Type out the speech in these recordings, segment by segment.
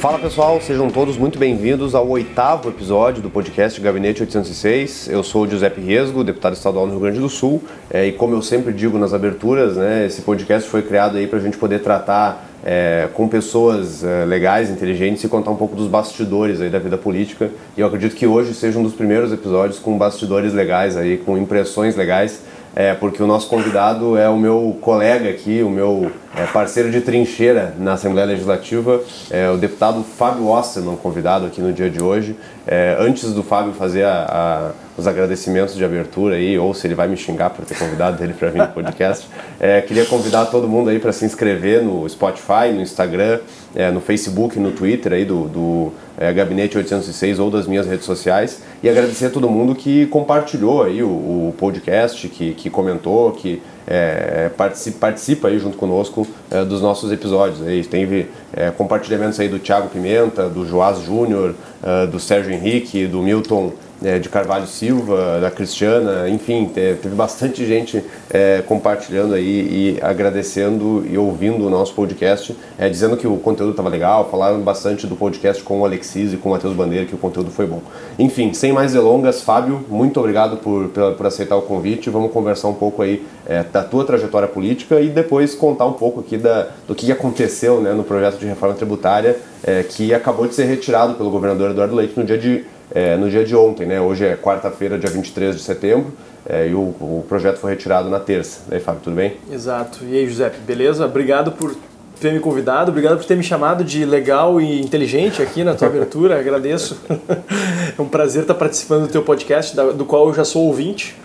Fala pessoal, sejam todos muito bem-vindos ao oitavo episódio do podcast Gabinete 806. Eu sou o Giuseppe Resgo, deputado estadual no Rio Grande do Sul, é, e como eu sempre digo nas aberturas, né, esse podcast foi criado aí para a gente poder tratar é, com pessoas é, legais, inteligentes e contar um pouco dos bastidores aí da vida política. E eu acredito que hoje seja um dos primeiros episódios com bastidores legais aí, com impressões legais é, porque o nosso convidado é o meu colega aqui, o meu é, parceiro de trincheira na Assembleia Legislativa, é, o deputado Fábio Osterman, convidado aqui no dia de hoje. É, antes do Fábio fazer a, a, os agradecimentos de abertura aí, ou se ele vai me xingar por ter convidado ele para vir no podcast, é, queria convidar todo mundo aí para se inscrever no Spotify, no Instagram, é, no Facebook, no Twitter aí do, do é, Gabinete 806 ou das minhas redes sociais e agradecer a todo mundo que compartilhou aí o, o podcast, que, que comentou, que é, participa, participa aí junto conosco é, dos nossos episódios. Aí teve é, compartilhamentos aí do Thiago Pimenta, do Joás Júnior, é, do Sérgio Henrique, do Milton é, de Carvalho Silva, da Cristiana, enfim, teve bastante gente é, compartilhando aí e agradecendo e ouvindo o nosso podcast, é, dizendo que o conteúdo estava legal, falaram bastante do podcast com o Alexis e com o Matheus Bandeira, que o conteúdo foi bom. Enfim, sem mais delongas, Fábio, muito obrigado por, por, por aceitar o convite, vamos conversar um pouco aí é, da tua trajetória política e depois contar um pouco aqui da, do que aconteceu né, no projeto de reforma tributária é, que acabou de ser retirado pelo governador Eduardo Leite no dia de é, no dia de ontem, né? Hoje é quarta-feira, dia 23 de setembro, é, e o, o, projeto foi retirado na terça. E aí, Fábio, tudo bem? Exato. E aí, José, beleza? Obrigado por ter me convidado, obrigado por ter me chamado de legal e inteligente aqui na tua abertura, agradeço. é um prazer estar participando do teu podcast, do qual eu já sou ouvinte.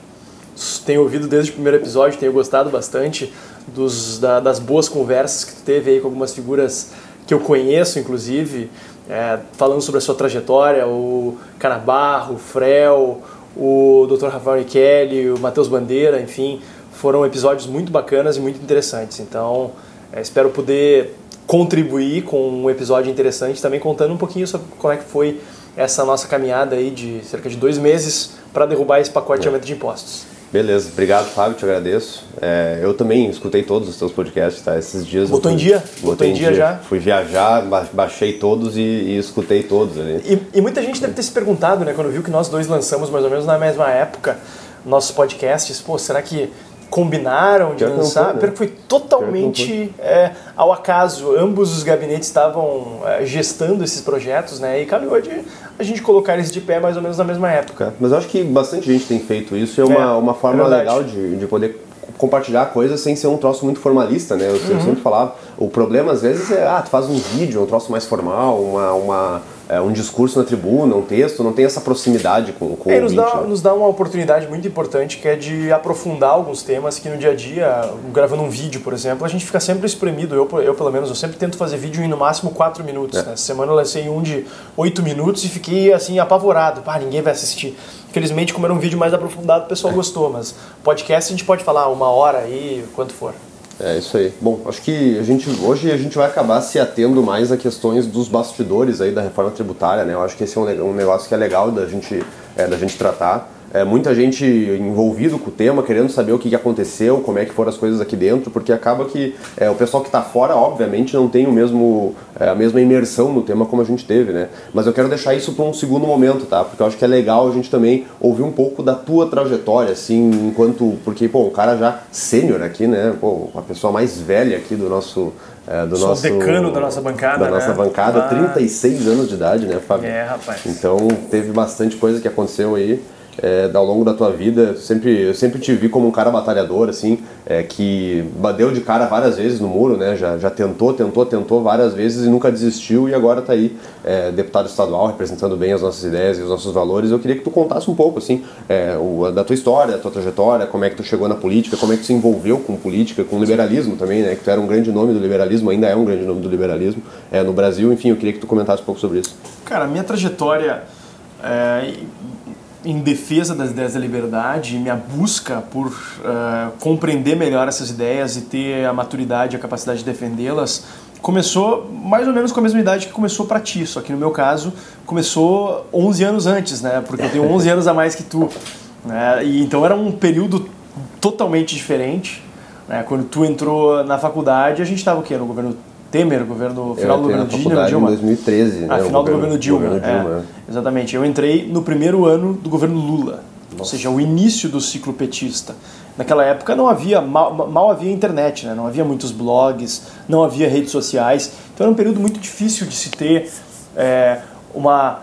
Tenho ouvido desde o primeiro episódio, tenho gostado bastante dos, da, das boas conversas que tu teve aí com algumas figuras que eu conheço, inclusive é, falando sobre a sua trajetória, o Canabarro, o Frel, o Dr. Rafael Kelly, o Matheus Bandeira, enfim, foram episódios muito bacanas e muito interessantes. Então, é, espero poder contribuir com um episódio interessante, também contando um pouquinho sobre como é que foi essa nossa caminhada aí de cerca de dois meses para derrubar esse pacote de aumento de impostos. Beleza, obrigado Fábio, te agradeço. É, eu também escutei todos os teus podcasts, tá? Esses dias. Botou fui, em dia? Botou em dia, dia, já? Fui viajar, baixei todos e, e escutei todos ali. E, e, muita gente deve ter se perguntado, né, quando viu que nós dois lançamos mais ou menos na mesma época nossos podcasts, pô, será que combinaram de lançar, foi, né? foi totalmente é, ao acaso. Ambos os gabinetes estavam é, gestando esses projetos, né? E calhou de a gente colocar eles de pé mais ou menos na mesma época. Mas eu acho que bastante gente tem feito isso. É uma, é, uma forma é legal de, de poder compartilhar coisas sem ser um troço muito formalista, né? Eu, uhum. eu sempre falava, o problema às vezes é, ah, tu faz um vídeo, um troço mais formal, uma, uma é, um discurso na tribuna, um texto, não tem essa proximidade com, com é, o nos dá, nos dá uma oportunidade muito importante que é de aprofundar alguns temas que no dia a dia, gravando um vídeo, por exemplo, a gente fica sempre espremido. Eu, eu pelo menos, eu sempre tento fazer vídeo em no máximo 4 minutos. É. Né? Essa semana eu lancei um de 8 minutos e fiquei assim apavorado. Pá, ninguém vai assistir. Felizmente, como era um vídeo mais aprofundado, o pessoal gostou, mas podcast a gente pode falar uma hora aí, quanto for. É isso aí. Bom, acho que a gente, hoje a gente vai acabar se atendo mais a questões dos bastidores aí da reforma tributária, né? Eu acho que esse é um, um negócio que é legal da gente, é, da gente tratar é, muita gente envolvido com o tema, querendo saber o que, aconteceu, como é que foram as coisas aqui dentro, porque acaba que é, o pessoal que está fora, obviamente, não tem o mesmo, é, a mesma imersão no tema como a gente teve, né? Mas eu quero deixar isso para um segundo momento, tá? Porque eu acho que é legal a gente também ouvir um pouco da tua trajetória, assim, enquanto. Porque, pô, um cara já sênior aqui, né? Pô, a pessoa mais velha aqui do nosso. É, do Sou nosso decano da nossa bancada. Da nossa né? bancada, ah. 36 anos de idade, né, Fábio? É, rapaz. Então teve bastante coisa que aconteceu aí é, ao longo da tua vida, sempre, eu sempre te vi como um cara batalhador, assim, é, que bateu de cara várias vezes no muro, né? Já, já tentou, tentou, tentou várias vezes e nunca desistiu e agora está aí é, deputado estadual representando bem as nossas ideias e os nossos valores. Eu queria que tu contasse um pouco, assim, é, o, da tua história, da tua trajetória, como é que tu chegou na política, como é que tu se envolveu com política, com liberalismo também, né? Que tu era um grande nome do liberalismo, ainda é um grande nome do liberalismo é, no Brasil. Enfim, eu queria que tu comentasse um pouco sobre isso. Cara, a minha trajetória é, em defesa das ideias da liberdade, minha busca por uh, compreender melhor essas ideias e ter a maturidade e a capacidade de defendê-las começou mais ou menos com a mesma idade que começou para ti, só que no meu caso começou 11 anos antes, né? Porque eu tenho 11 anos a mais que tu. Né? E então era um período totalmente diferente. Né? Quando tu entrou na faculdade, a gente estava o quê? No governo Temer, governo final do governo Dilma. Dilma. em 2013, ah, né? final do governo Dilma. Governo Dilma é. Exatamente. Eu entrei no primeiro ano do governo Lula, Nossa. ou seja, o início do ciclo petista. Naquela época não havia mal, mal havia internet, né? não havia muitos blogs, não havia redes sociais. Então era um período muito difícil de se ter é, uma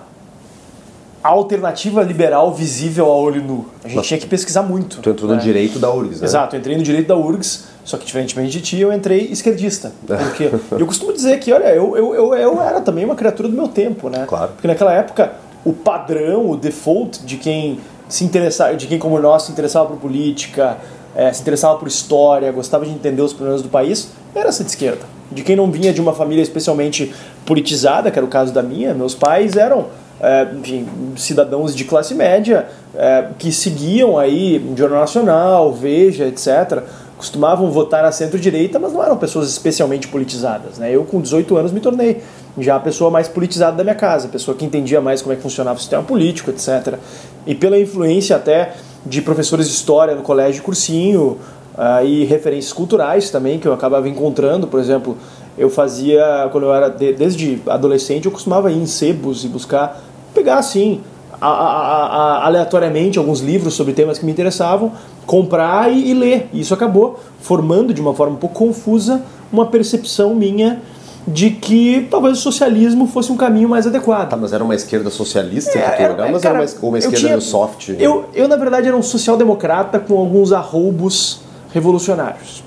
alternativa liberal visível a olho nu. A gente tinha que pesquisar muito. Tu entrou né? no direito da URGS, né? Exato, eu entrei no direito da URGS, só que diferentemente de ti, eu entrei esquerdista. Porque eu costumo dizer que, olha, eu, eu, eu, eu era também uma criatura do meu tempo, né? Claro. Porque naquela época, o padrão, o default de quem se interessava, de quem como nós se interessava por política, é, se interessava por história, gostava de entender os problemas do país, era ser de esquerda. De quem não vinha de uma família especialmente politizada, que era o caso da minha, meus pais eram é, enfim, cidadãos de classe média é, que seguiam aí Jornal Nacional, Veja, etc. Costumavam votar à centro-direita, mas não eram pessoas especialmente politizadas. Né? Eu, com 18 anos, me tornei já a pessoa mais politizada da minha casa, a pessoa que entendia mais como é que funcionava o sistema político, etc. E pela influência até de professores de história no colégio cursinho uh, e referências culturais também que eu acabava encontrando, por exemplo, eu fazia, quando eu era de, desde adolescente, eu costumava ir em sebos e buscar pegar assim, a, a, aleatoriamente alguns livros sobre temas que me interessavam, comprar e, e, ler. E isso acabou formando de uma forma um pouco confusa uma percepção minha de que talvez o socialismo fosse um caminho mais adequado. Tá, mas era uma esquerda socialista é, que tu mas era uma, uma esquerda tinha, soft? Eu, eu, na verdade, era um social-democrata com alguns arroubos revolucionários.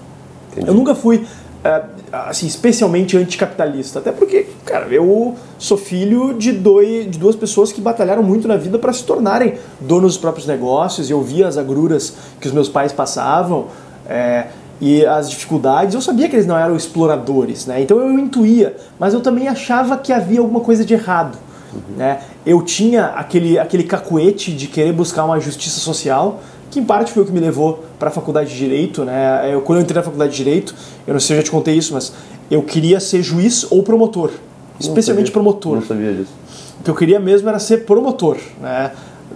Entendi. Eu nunca fui é, assim, especialmente anticapitalista. Até porque, cara, eu sou filho de, dois, de duas pessoas que batalharam muito na vida para se tornarem donos dos próprios negócios. Eu via as agruras que os meus pais passavam. É, e as dificuldades, eu sabia que eles não eram exploradores, né? Então eu intuía, mas eu também achava que havia alguma coisa de errado. Uhum. Né? Eu tinha aquele, aquele cacuete de querer buscar uma justiça social, que em parte foi o que me levou para a faculdade de direito, né? Eu, quando eu entrei na faculdade de direito, eu não sei se eu já te contei isso, mas eu queria ser juiz ou promotor, especialmente promotor. Não sabia disso. O que eu queria mesmo era ser promotor, né?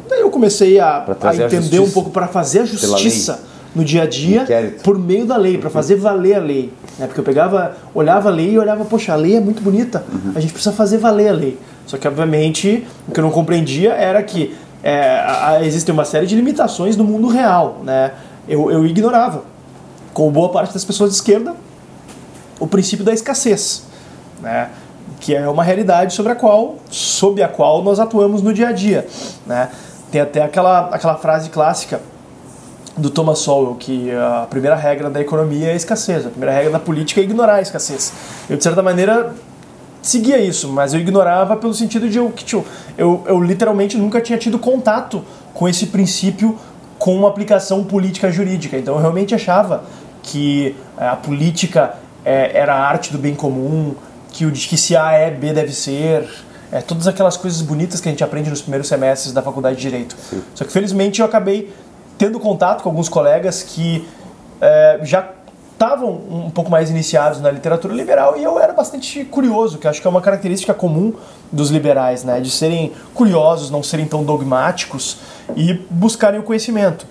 Daí eu comecei a, a entender a um pouco para fazer a justiça no dia a dia por meio da lei, para fazer valer a lei. Né? Porque eu pegava, olhava a lei e olhava, poxa, a lei é muito bonita, uhum. a gente precisa fazer valer a lei. Só que, obviamente, o que eu não compreendia era que é, existe uma série de limitações no mundo real. Né? Eu, eu ignorava, como boa parte das pessoas de esquerda, o princípio da escassez, né? que é uma realidade sobre a qual, sob a qual nós atuamos no dia a dia. Né? Tem até aquela, aquela frase clássica do Thomas Sowell, que a primeira regra da economia é a escassez, a primeira regra da política é ignorar a escassez. Eu, de certa maneira, seguia isso, mas eu ignorava pelo sentido de eu, que eu, eu, eu literalmente nunca tinha tido contato com esse princípio com uma aplicação política jurídica. Então eu realmente achava que eh, a política é, era a arte do bem comum, que o que se A é, B deve ser, é, todas aquelas coisas bonitas que a gente aprende nos primeiros semestres da faculdade de Direito. Sim. Só que felizmente eu acabei tendo contato com alguns colegas que é, já estavam um pouco mais iniciados na literatura liberal e eu era bastante curioso, que acho que é uma característica comum dos liberais, né, de serem curiosos, não serem tão dogmáticos e buscarem o conhecimento.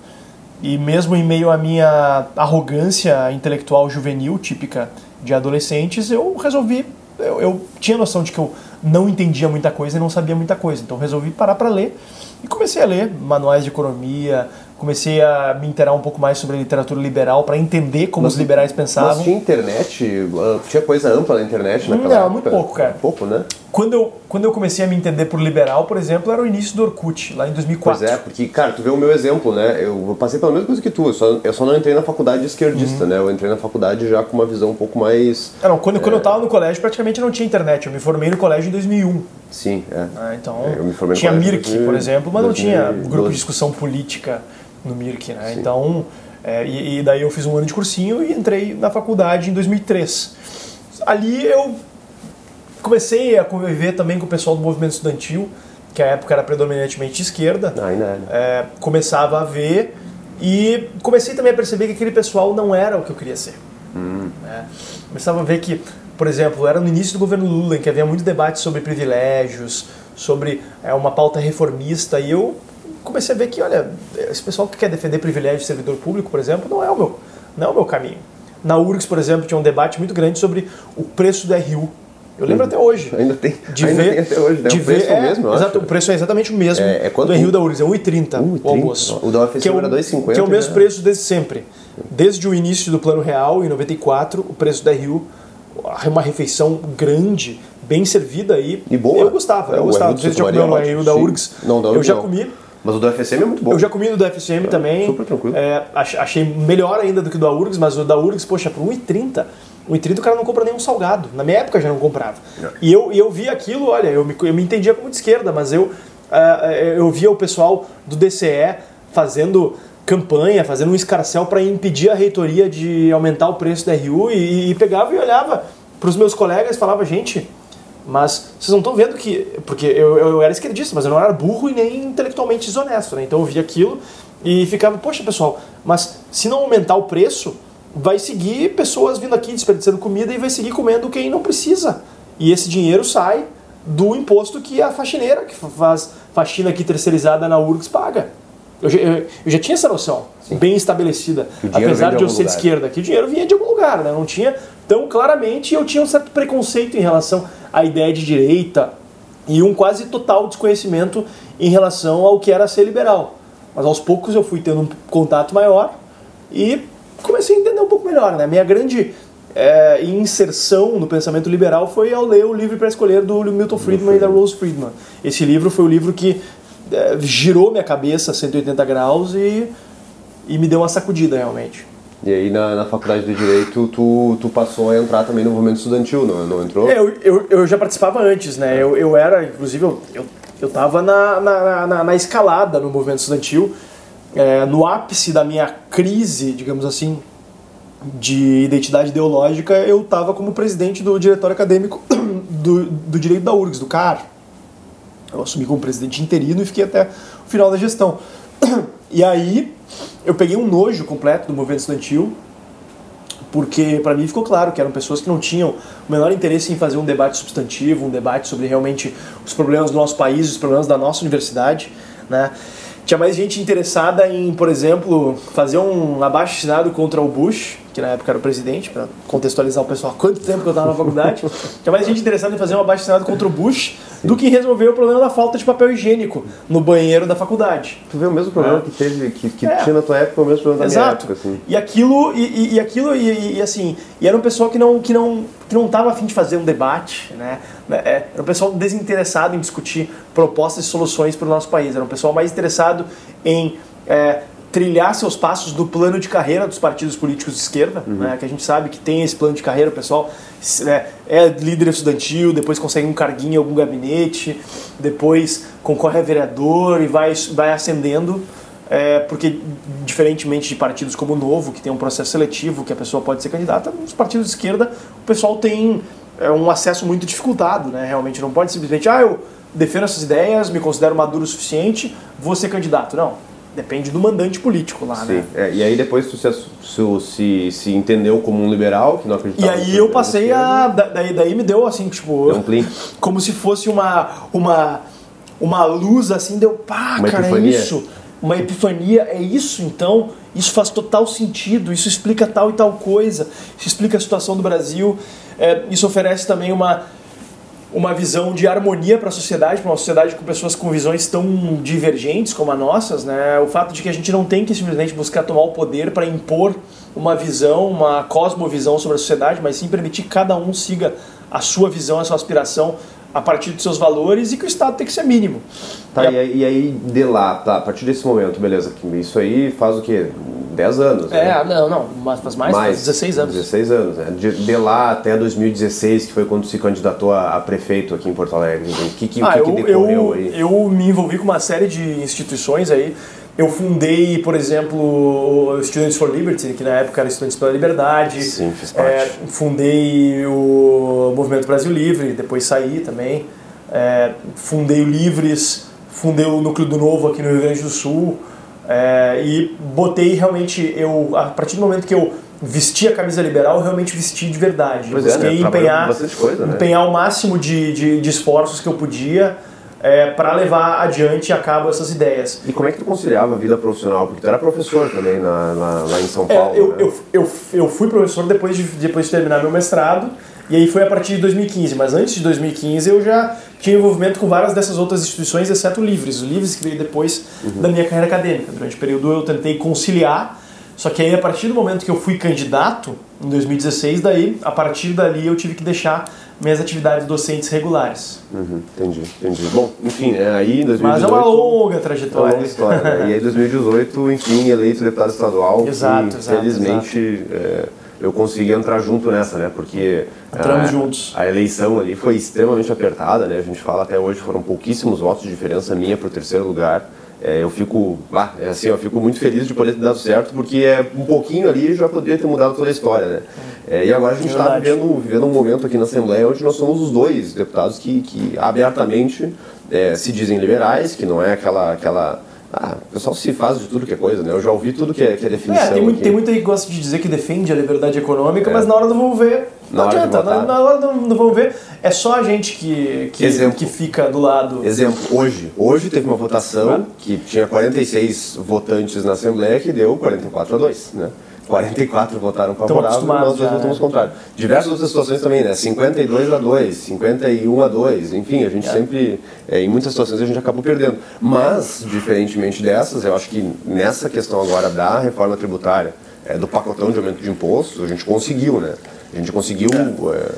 E mesmo em meio à minha arrogância intelectual juvenil, típica de adolescentes, eu resolvi. Eu, eu tinha noção de que eu não entendia muita coisa e não sabia muita coisa. Então resolvi parar para ler e comecei a ler manuais de economia, comecei a me interar um pouco mais sobre a literatura liberal para entender como mas, os liberais pensavam. Mas tinha internet? Ah, tinha coisa ampla na internet naquela Não, época? muito pouco, cara. Pouco, né? Quando eu, quando eu comecei a me entender por liberal, por exemplo, era o início do Orkut, lá em 2004. Pois é, porque, cara, tu vê o meu exemplo, né? Eu passei pela mesma coisa que tu, eu só, eu só não entrei na faculdade esquerdista, uhum. né? Eu entrei na faculdade já com uma visão um pouco mais... É, não, quando, é... quando eu tava no colégio, praticamente não tinha internet. Eu me formei no colégio em 2001. Sim, é. Ah, então, é, eu me formei tinha Mirk, por exemplo, mas 2012. não tinha grupo de discussão política no Mirk, né? Sim. Então, é, e, e, daí eu fiz um ano de cursinho e entrei na faculdade em 2003. Ali eu comecei a conviver também com o pessoal do movimento estudantil, que a época era predominantemente de esquerda. Ai, não, não. É, começava a ver e comecei também a perceber que aquele pessoal não era o que eu queria ser. Hum. É, começava a ver que, por exemplo, era no início do governo Lula, em que havia muito debate sobre privilégios, sobre é, uma pauta reformista, e eu comecei a ver que, olha, esse pessoal que quer defender privilégio de servidor público, por exemplo, não é o meu, não é o meu caminho. Na URGS, por exemplo, tinha um debate muito grande sobre o preço do RU. Eu lembro até hoje. Ainda tem, De ainda ver, tem até hoje, né? de o preço ver, é o mesmo, eu exato, o preço é exatamente o mesmo É- é quanto? do RU da URGS, é 1,30 1,30. o almoço. O da UFC que é o, era 2,50 Que é o mesmo já. preço desde sempre. Desde o início do Plano Real, em 94, o preço da RU, uma refeição grande, bem servida aí. E boa. Eu gostava, É, eu o gostava. Se já é RU ótimo, da. URGS. Não, da Eu URGS já não. comi. Mas o do FSM é muito bom. Eu já comi do da FCM também. super tranquilo. É, ach- achei melhor ainda do que o da URGS, mas o da URGS, poxa, por 1,30. 1,30 o cara não compra nenhum salgado. Na minha época já não comprava. É. E eu, eu vi aquilo, olha, eu me, eu me entendia como de esquerda, mas eu, ah, eu via o pessoal do DCE fazendo campanha, fazendo um escarcel para impedir a reitoria de aumentar o preço da RU e, e pegava e olhava para os meus colegas e falava, gente, mas vocês não estão vendo que. Porque eu, eu, era esquerdista, mas eu não era burro e nem intelectualmente desonesto, né? Então eu via aquilo e ficava, poxa pessoal, mas se não aumentar o preço, vai seguir pessoas vindo aqui desperdiçando comida e vai seguir comendo quem não precisa. E esse dinheiro sai do imposto que a faxineira, que faz faxina aqui terceirizada na URGS, paga. Eu já, eu, eu já tinha essa noção, bem estabelecida. Apesar de de eu ser de lugar. esquerda, que o dinheiro vinha de algum lugar, né? Não tinha tão claramente, eu tinha um certo preconceito em relação à ideia de direita e um quase total desconhecimento em relação ao que era ser liberal. Mas aos poucos eu fui tendo um contato maior e comecei a entender um pouco melhor, né? Minha grande é, inserção no pensamento liberal foi ao ler o Livre para Escolher do Milton Friedman e da Rose Friedman. Esse livro foi o livro que é, girou minha cabeça a 180 graus e, e me deu uma sacudida realmente. E aí na, na faculdade de Direito tu, tu passou a entrar também no movimento estudantil, não, não entrou? É, eu, eu, eu já participava antes, né? Eu, eu era, inclusive, eu, eu, eu tava na, na, na, na escalada no movimento estudantil, é, no ápice da minha crise, digamos assim, de identidade ideológica, eu estava como presidente do diretório acadêmico do, do direito da URGS, do CAR. Eu assumi como presidente interino e fiquei até o final da gestão. E aí eu peguei um nojo completo do movimento estudantil, porque para mim ficou claro que eram pessoas que não tinham o menor interesse em fazer um debate substantivo, um debate sobre realmente os problemas do nosso país, os problemas da nossa universidade, né? Tinha mais gente interessada em, por exemplo, fazer um abaixo assinado contra o Bush, que na época era o presidente, para contextualizar o pessoal há quanto tempo que eu estava na faculdade. Tinha mais gente interessada em fazer um abaixo assinado contra o Bush do que resolver o problema da falta de papel higiênico no banheiro da faculdade. Tu vê o mesmo problema É. que teve, que, que É. tinha na tua época, o mesmo problema da minha Exato. época, assim. E aquilo, e, e- aquilo, e, e- e assim, e era um pessoal que não, que não, que não tava afim de fazer um debate, né? É, Era um pessoal desinteressado em discutir propostas e soluções para o nosso país. Era um pessoal mais interessado em é, trilhar seus passos do plano de carreira dos partidos políticos de esquerda, né? Que a gente sabe que tem esse plano de carreira, o pessoal né, é líder estudantil, depois consegue um carguinho em algum gabinete, depois concorre a vereador e vai, vai ascendendo. É, porque, diferentemente de partidos como o Novo, que tem um processo seletivo, que a pessoa pode ser candidata, nos partidos de esquerda o pessoal tem é, um acesso muito dificultado, né? Realmente não pode simplesmente, ah, eu defendo essas ideias, me considero maduro o suficiente, vou ser candidato. Não, depende do mandante político lá, Sim. né? É, e aí depois tu se, se, se, entendeu como um liberal, que não E acreditava aí na eu passei a. da- Daí, daí me deu assim, tipo. Deu um. Como se fosse uma. uma uma luz assim, deu pá, Uma cara, é epifania. isso. Uma epifania, é isso então? Isso faz total sentido, isso explica tal e tal coisa, isso explica a situação do Brasil, é, isso oferece também uma, uma visão de harmonia para a sociedade, para uma sociedade com pessoas com visões tão divergentes como as nossas, né? O fato de que a gente não tem que simplesmente buscar tomar o poder para impor uma visão, uma cosmovisão sobre a sociedade, mas sim permitir que cada um siga a sua visão, a sua aspiração a partir dos seus valores e que o Estado tem que ser mínimo. Tá, E a- e aí, de lá, tá, a partir desse momento, beleza, isso aí faz o quê? 10 anos, né? É, não, não, mas faz mais, faz 16 anos. 16 anos, né? De, de lá até 2016, que foi quando se candidatou a, a prefeito aqui em Porto Alegre. O que, que, Ah, que, eu, que decorreu eu, aí? eu me envolvi com uma série de instituições aí. Eu fundei, por exemplo, o Students for Liberty, que na época era Estudantes pela Liberdade. Sim, fiz parte. É, fundei o Movimento Brasil Livre, depois saí também. É, fundei o Livres, fundei o Núcleo do Novo aqui no Rio Grande do Sul. É, e botei realmente, eu, a partir do momento que eu vesti a camisa liberal, eu realmente vesti de verdade. Pois eu é, né? busquei Trabalhou empenhar, bastante coisa, né? empenhar o máximo de, de, de esforços que eu podia é, para levar adiante a cabo essas ideias. E como é que tu conciliava a vida profissional? Porque tu era professor também na, na, lá em São Paulo. É, eu, né? eu, eu, eu fui professor depois de, depois de terminar meu mestrado, e aí foi a partir de 2015. Mas antes de 2015 eu já tinha envolvimento com várias dessas outras instituições, exceto o Livres. O Livres que veio depois Uhum. da minha carreira acadêmica. Durante o período eu tentei conciliar, só que aí a partir do momento que eu fui candidato, em 2016, daí, a partir dali eu tive que deixar minhas atividades docentes regulares. Uhum, entendi, entendi. Bom, enfim, é, aí em 2018... Mas é uma longa É uma trajetória. longa história, né? E aí, em 2018, enfim, eleito deputado estadual. Exato, e, exato, Felizmente, é, eu consegui entrar junto nessa, né? Porque Entramos a, juntos. a eleição ali foi extremamente apertada, né? A gente fala até hoje, foram pouquíssimos votos de diferença minha para o terceiro lugar. É, eu fico, ah, é assim, eu fico muito feliz de poder ter dado certo, porque é um pouquinho ali já poderia ter mudado toda a história, né? É, e agora a gente está vivendo, vivendo um momento aqui na Assembleia onde nós somos os dois deputados que, que abertamente é, se dizem liberais, que não é aquela, aquela ah, o pessoal se faz de tudo que é coisa, né? Eu já ouvi tudo que é, que é definição. É, tem, muito, tem muita que gosta de dizer que defende a liberdade econômica, mas na hora do vamos ver, não Na hora adianta. votar. Na, na hora do, vamos ver, é só a gente que, que, Exemplo. que fica do lado. Exemplo, hoje. Hoje teve uma votação que tinha 46 votantes na Assembleia que deu 44 a 2, né? 44 votaram favorável nós dois votamos né? contrário. Diversas outras situações também, né? 52 a 2, 51 a 2, enfim, a gente sempre, é, em muitas situações a gente acabou perdendo. Mas, diferentemente dessas, eu acho que nessa questão agora da reforma tributária, é, do pacotão de aumento de impostos, a gente conseguiu, né? A gente conseguiu é,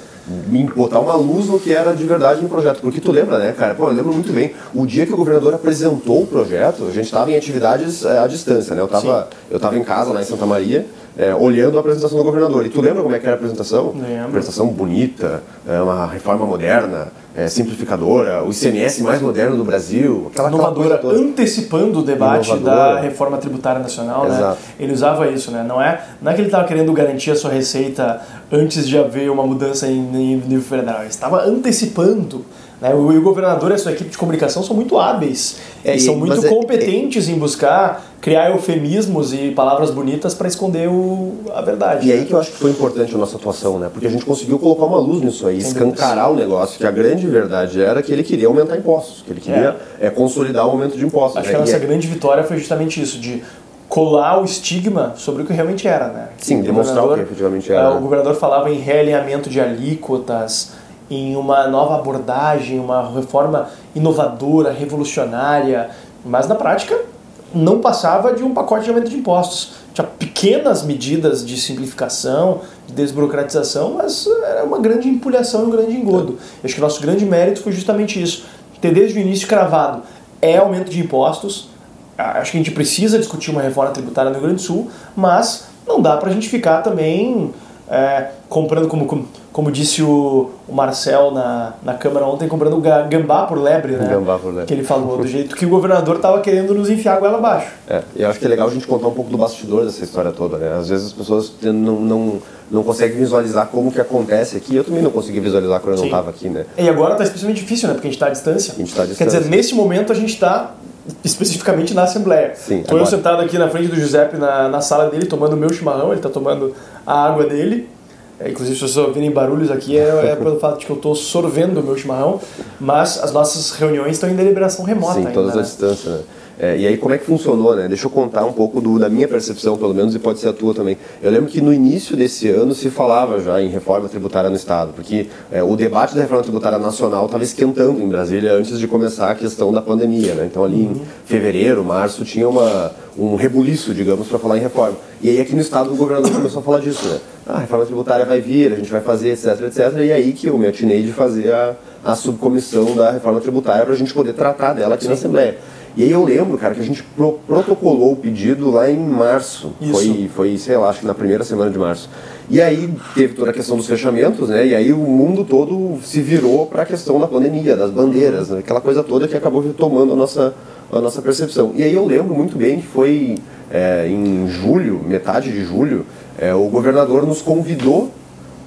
botar uma luz no que era de verdade no projeto. Porque tu lembra, né, cara? Pô, eu lembro muito bem. O dia que o governador apresentou o projeto, a gente estava em atividades é, à distância, né? Eu estava eu tava em casa lá em Santa Maria, é, olhando a apresentação do governador. E tu lembra como é que era a apresentação? Lembro. Apresentação bonita, é, uma reforma moderna, é, simplificadora, o ICMS mais moderno do Brasil, aquela, aquela inovadora, toda. antecipando o debate Inovadora. da reforma tributária nacional, né? Ele usava isso, né? Não é, não é que ele estava querendo garantir a sua receita antes de haver uma mudança em, em nível federal. Ele estava antecipando. Né? O, e o governador e a sua equipe de comunicação são muito hábeis. É, e são muito é- competentes em buscar criar eufemismos e palavras bonitas para esconder o, a verdade. E aí que eu acho que foi importante a nossa atuação, né? Porque a gente conseguiu colocar uma luz nisso aí, escancarar o negócio, que a grande verdade era que ele queria aumentar impostos, que ele queria é, consolidar o aumento de impostos. Acho né? que a nossa E é- grande vitória foi justamente isso, de colar o estigma sobre o que realmente era, né? Sim, O demonstrar o que efetivamente era, é, né? O governador falava em realinhamento de alíquotas, em uma nova abordagem, uma reforma inovadora, revolucionária, mas na prática não passava de um pacote de aumento de impostos. Tinha pequenas medidas de simplificação, de desburocratização, mas era uma grande empulhação e um grande engodo. Eu acho que o nosso grande mérito foi justamente isso. Ter desde o início cravado é aumento de impostos, acho que a gente precisa discutir uma reforma tributária no Rio Grande do Sul, mas não dá para a gente ficar também é, comprando, como, como, como disse o, o Marcel na, na Câmara ontem, comprando ga- gambá por lebre, né? Gambá por lebre. Que ele falou, do jeito que o governador estava querendo nos enfiar a goela abaixo. É, eu acho que é legal a gente contar um pouco do bastidor dessa história toda, né? Às vezes as pessoas não, não, não conseguem visualizar como que acontece aqui. Eu também não consegui visualizar quando eu não estava aqui, né? E agora está especialmente difícil, né? Porque a gente está à distância. A gente tá à Quer distância. dizer, nesse momento a gente está especificamente na Assembleia. Sim, Estou eu sentado aqui na frente do Giuseppe na, na sala dele, tomando o meu chimarrão, ele está tomando a água dele. É, inclusive, se vocês ouvirem barulhos aqui, é, é pelo fato de que eu estou sorvendo o meu chimarrão, mas as nossas reuniões estão em deliberação remota Sim, ainda. todas né? à distância, né? É, e aí como é que funcionou, né? Deixa eu contar um pouco do- da minha percepção, pelo menos, e pode ser a tua também. Eu lembro que no início desse ano se falava já em reforma tributária no Estado, porque é, o debate da reforma tributária nacional estava esquentando em Brasília antes de começar a questão da pandemia, né? Então ali em fevereiro, março, tinha uma, um rebuliço, digamos, para falar em reforma. E aí aqui no Estado o governador começou a falar disso, né? Ah, a reforma tributária vai vir, a gente vai fazer, etc, etc. E aí que eu me atinei de fazer a, a subcomissão da reforma tributária para a gente poder tratar dela aqui na Assembleia. E aí eu lembro, cara, que a gente pro- protocolou o pedido lá em março. Isso. Foi, foi, sei lá, acho que na primeira semana de março. E aí teve toda a questão dos fechamentos, né? E aí o mundo todo se virou para a questão da pandemia, das bandeiras, né? aquela coisa toda que acabou retomando a nossa, a nossa percepção. E aí eu lembro muito bem que foi é, em julho, metade de julho, é, o governador nos convidou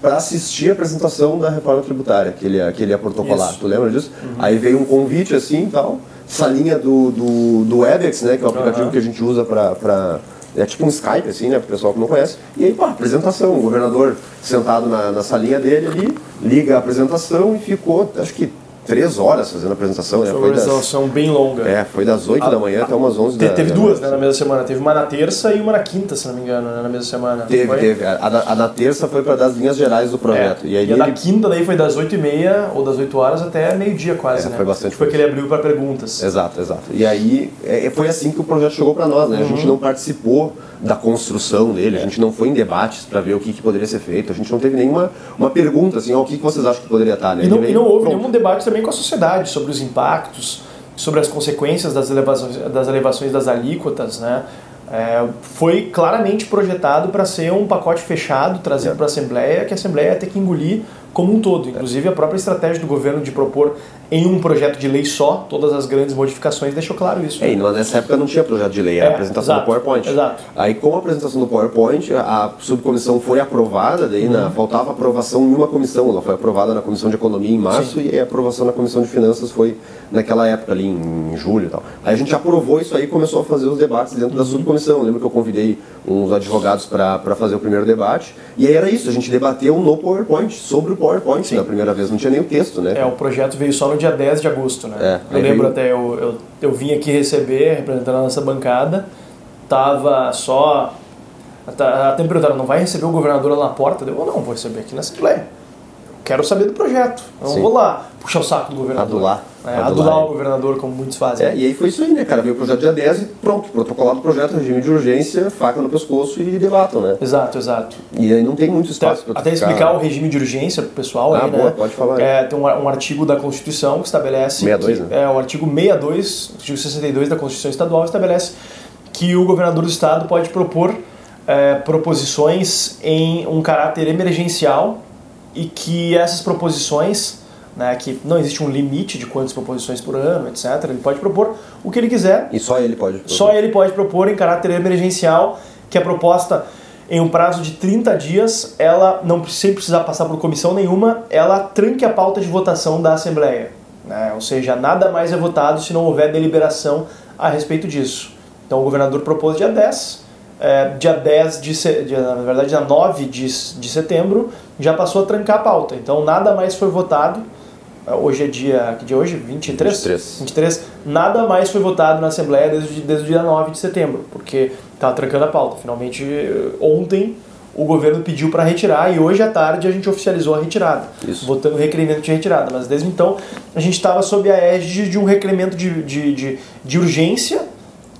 para assistir a apresentação da reforma tributária que ele, ia- que ele ia protocolar. Isso. Tu lembra disso? Aí veio um convite assim e tal, salinha do, do, do Webex, né, que é o aplicativo Aham. que a gente usa para é tipo um Skype, assim, né, pro pessoal que não conhece. E aí, pá, apresentação, o governador sentado na, na salinha dele ali, liga a apresentação e ficou, acho que três horas fazendo a apresentação. Né? Foi uma das, apresentação bem longa. é, foi das 8 da manhã até umas 11 Te- da Teve da duas né, na mesma semana. Teve uma na terça e uma na quinta, se não me engano, né, na mesma semana. Teve, Foi? teve. A, da- a da terça foi para dar as linhas gerais do projeto. É. E aí a da ele- quinta daí foi das 8h30 ou das 8 horas até meio-dia quase, É, né? foi bastante Foi que ele abriu para perguntas. Exato, exato. E aí é, foi assim que o projeto chegou para nós, né? A Uhum. gente não participou da construção dele, a gente não foi em debates para ver o que, que poderia ser feito, a gente não teve nenhuma uma pergunta assim, ó, o que, que vocês acham que poderia estar, né? E não, e não houve pronto. nenhum debate também com a sociedade sobre os impactos, sobre as consequências das elevações das, elevações das alíquotas, né? É, foi claramente projetado para ser um pacote fechado, trazido É. para a Assembleia, que a Assembleia ia ter que engolir como um todo. Inclusive, a própria estratégia do governo de propor em um projeto de lei só todas as grandes modificações deixou claro isso. É, e nessa época não tinha projeto de lei, era É, apresentação exato, do PowerPoint. exato. Aí com a apresentação do PowerPoint, a subcomissão foi aprovada, daí Uhum. na, faltava aprovação em uma comissão, ela foi aprovada na Comissão de Economia em março e a aprovação na Comissão de Finanças foi naquela época ali, em julho e tal. Aí a gente aprovou isso aí e começou a fazer os debates dentro da subcomissão. Eu lembro que eu convidei uns advogados para fazer o primeiro debate, e aí era isso, a gente debateu no PowerPoint, sobre o PowerPoint, Sim. na primeira vez não tinha nem o texto, né? É, o projeto veio só no dia 10 de agosto, né? É, eu lembro veio- até, eu, eu, eu vim aqui receber, representando a nossa bancada, tava só... Até, até me perguntaram, não vai receber o governador lá na porta? Eu, não, vou receber aqui na Assembleia. Quero saber do projeto. Eu não Sim. vou lá puxar o saco do governador. Adular. É, Adular adular o governador, como muitos fazem. É, e aí foi isso aí, né, cara? Veio o projeto dia 10 e pronto, protocolado o projeto, regime de urgência, faca no pescoço e debatam, né? Exato, exato. E aí não tem muito espaço para até explicar o regime de urgência pro pessoal Ah, aí, boa, né? pode falar. É, tem um, um artigo da Constituição que estabelece 62, que, né? É, o artigo 62, artigo 62 da Constituição Estadual estabelece que o governador do estado pode propor é, proposições em um caráter emergencial e que essas proposições, né, que não existe um limite de quantas proposições por ano, etc. Ele pode propor o que ele quiser E só ele pode. só ele pode propor em caráter emergencial que a proposta em um prazo de 30 dias, ela não sem precisar passar por comissão nenhuma, ela tranque a pauta de votação da Assembleia. né? Ou seja, nada mais é votado se não houver deliberação a respeito disso. Então o governador propôs dia 10, é, dia 10 de, na verdade dia 9 de, de setembro, já passou a trancar a pauta. Então nada mais foi votado. Hoje é dia. Que dia é hoje? 23? 23. 23. Nada mais foi votado na Assembleia desde, desde o dia 9 de setembro, porque estava trancando a pauta. Finalmente, eh, ontem, o governo pediu para retirar e hoje à tarde a gente oficializou a retirada, Isso. votando o requerimento de retirada. Mas desde então, a gente estava sob a égide de um requerimento de, de, de, de urgência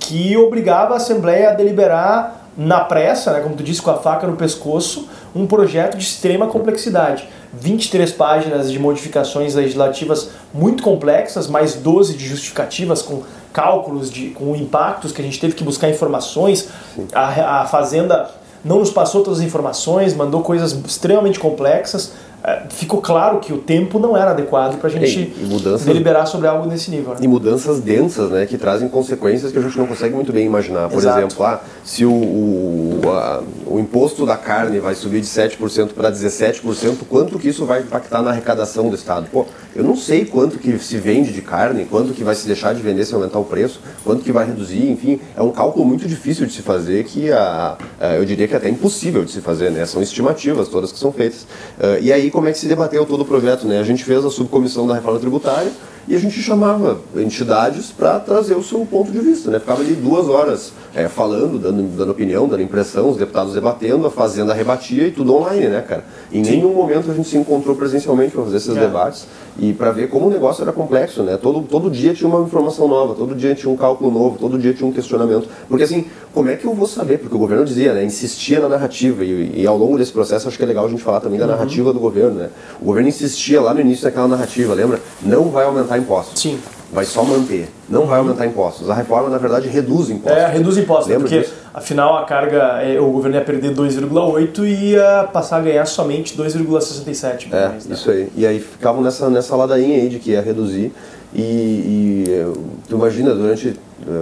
que obrigava a Assembleia a deliberar na pressa, né, como tu disse, com a faca no pescoço, um projeto de extrema complexidade. 23 páginas de modificações legislativas muito complexas, mais 12 de justificativas com cálculos, de, com impactos que a gente teve que buscar informações. A, a Fazenda não nos passou todas as informações, mandou coisas extremamente complexas. É, Ficou claro que o tempo não era adequado para a gente E- e mudanças- deliberar sobre algo nesse nível. né? E mudanças densas, né, que trazem consequências que a gente não consegue muito bem imaginar. Por Exato. exemplo, ah, se o, o, a- o imposto da carne vai subir de 7% para 17%, quanto que isso vai impactar na arrecadação do Estado? Pô, eu não sei quanto que se vende de carne, quanto que vai se deixar de vender se aumentar o preço, quanto que vai reduzir, enfim, é um cálculo muito difícil de se fazer que a, a- eu diria que é até impossível de se fazer, né? São estimativas todas que são feitas. Ah, e aí como é que se debateu todo o projeto, né? A gente fez a subcomissão da reforma tributária e a gente chamava entidades para trazer o seu ponto de vista, né? Ficava ali duas horas é, falando, dando, dando opinião, dando impressão, os deputados debatendo, a fazenda rebatia e tudo online, né, cara? Em nenhum momento a gente se encontrou presencialmente para fazer esses É. debates e para ver como o negócio era complexo, né? Todo, todo dia tinha uma informação nova, todo dia tinha um cálculo novo, todo dia tinha um questionamento. Porque assim, como é que eu vou saber? Porque o governo dizia, né? Insistia na narrativa e, e ao longo desse processo acho que é legal a gente falar também da narrativa do governo, né? O governo insistia lá no início naquela narrativa, lembra? Não vai aumentar impostos. Sim. Vai só manter. Não vai aumentar impostos. A reforma, na verdade, reduz impostos. É, reduz impostos? Lembra porque disso? afinal a carga, é, o governo ia perder 2,8 e ia passar a ganhar somente 2,67 É, bilhões. né? isso aí. E aí ficavam nessa, nessa ladainha aí de que ia reduzir. E, e tu imagina, durante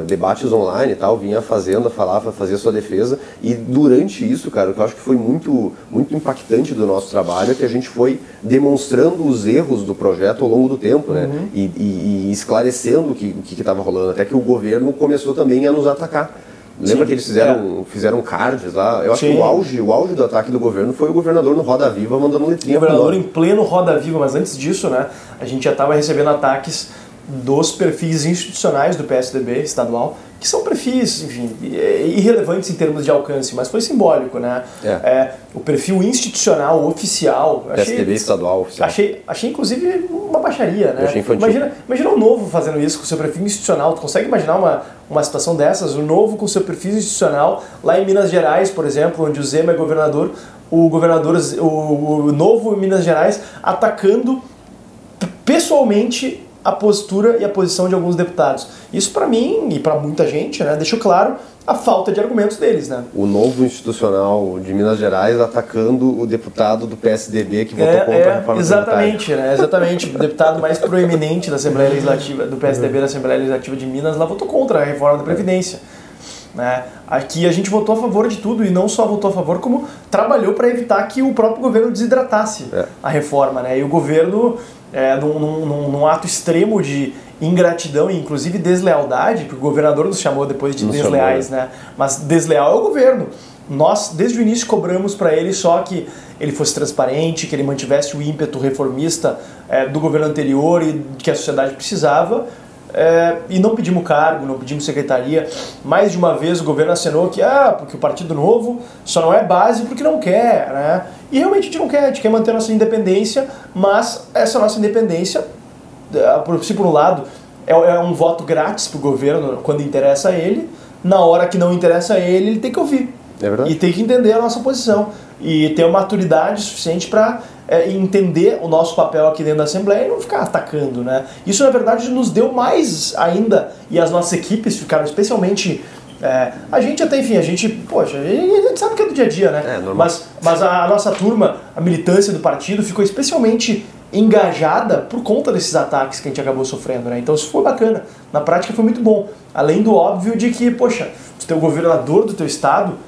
debates online e tal, vinha a Fazenda, falava, fazia sua defesa. E durante isso, cara, o que eu acho que foi muito, muito impactante do nosso trabalho é que a gente foi demonstrando os erros do projeto ao longo do tempo, né? E, e- e esclarecendo o que estava rolando. Até que o governo começou também a nos atacar. Lembra Sim, que eles fizeram, fizeram cards lá? Eu acho que Sim. o auge, o auge do ataque do governo foi o governador no Roda Viva mandando letrinha pro governador em pleno Roda Viva, mas antes disso, né, a gente já estava recebendo ataques dos perfis institucionais do PSDB estadual, que são perfis, enfim, irrelevantes em termos de alcance, mas foi simbólico, né? É. o perfil institucional oficial, eu achei- PSDB estadual oficial. Achei, achei inclusive uma baixaria, né? Eu achei infantil. Imagina, imagina o novo fazendo isso com o seu perfil institucional. Tu consegue imaginar uma, uma situação dessas? O novo com o seu perfil institucional, lá em Minas Gerais, por exemplo, onde o Zema é governador, o governador, o, o novo em Minas Gerais, atacando pessoalmente a postura e a posição de alguns deputados. Isso para mim e para muita gente, né, deixou claro a falta de argumentos deles, né? O novo institucional de Minas Gerais atacando o deputado do PSDB que votou É, contra a é, reforma exatamente, né? Exatamente. O deputado mais proeminente da Assembleia Legislativa, do PSDB da Assembleia Legislativa de Minas, lá votou contra a reforma da Previdência. Né? Aqui a gente votou a favor de tudo e não só votou a favor, como trabalhou para evitar que o próprio governo desidratasse É. a reforma. Né? E o governo, é, num, num- num- ato extremo de ingratidão e inclusive deslealdade, porque o governador nos chamou depois de Nos desleais, né? mas desleal é o governo. Nós, desde o início, cobramos para ele só que ele fosse transparente, que ele mantivesse o ímpeto reformista é, do governo anterior e que a sociedade precisava. É, e não pedimos cargo, não pedimos secretaria. Mais de uma vez o governo acenou que, ah, porque o Partido Novo só não é base porque não quer, né? E realmente a gente não quer, a gente quer manter a nossa independência, mas essa nossa independência, eh, se por um lado é, é um voto grátis para o governo quando interessa a ele, na hora que não interessa a ele, ele tem que ouvir. É verdade. E tem que entender a nossa posição. E ter uma maturidade suficiente para entender o nosso papel aqui dentro da Assembleia e não ficar atacando. Né? Isso, na verdade, nos deu mais ainda, e as nossas equipes ficaram especialmente. é, a gente até, enfim, a gente, poxa, a gente sabe que é do dia a dia, né? É, normal. Mas, mas a, a nossa turma, a militância do partido, ficou especialmente engajada por conta desses ataques que a gente acabou sofrendo, né? Então isso foi bacana. Na prática foi muito bom. Além do óbvio de que, poxa, o teu governador do teu estado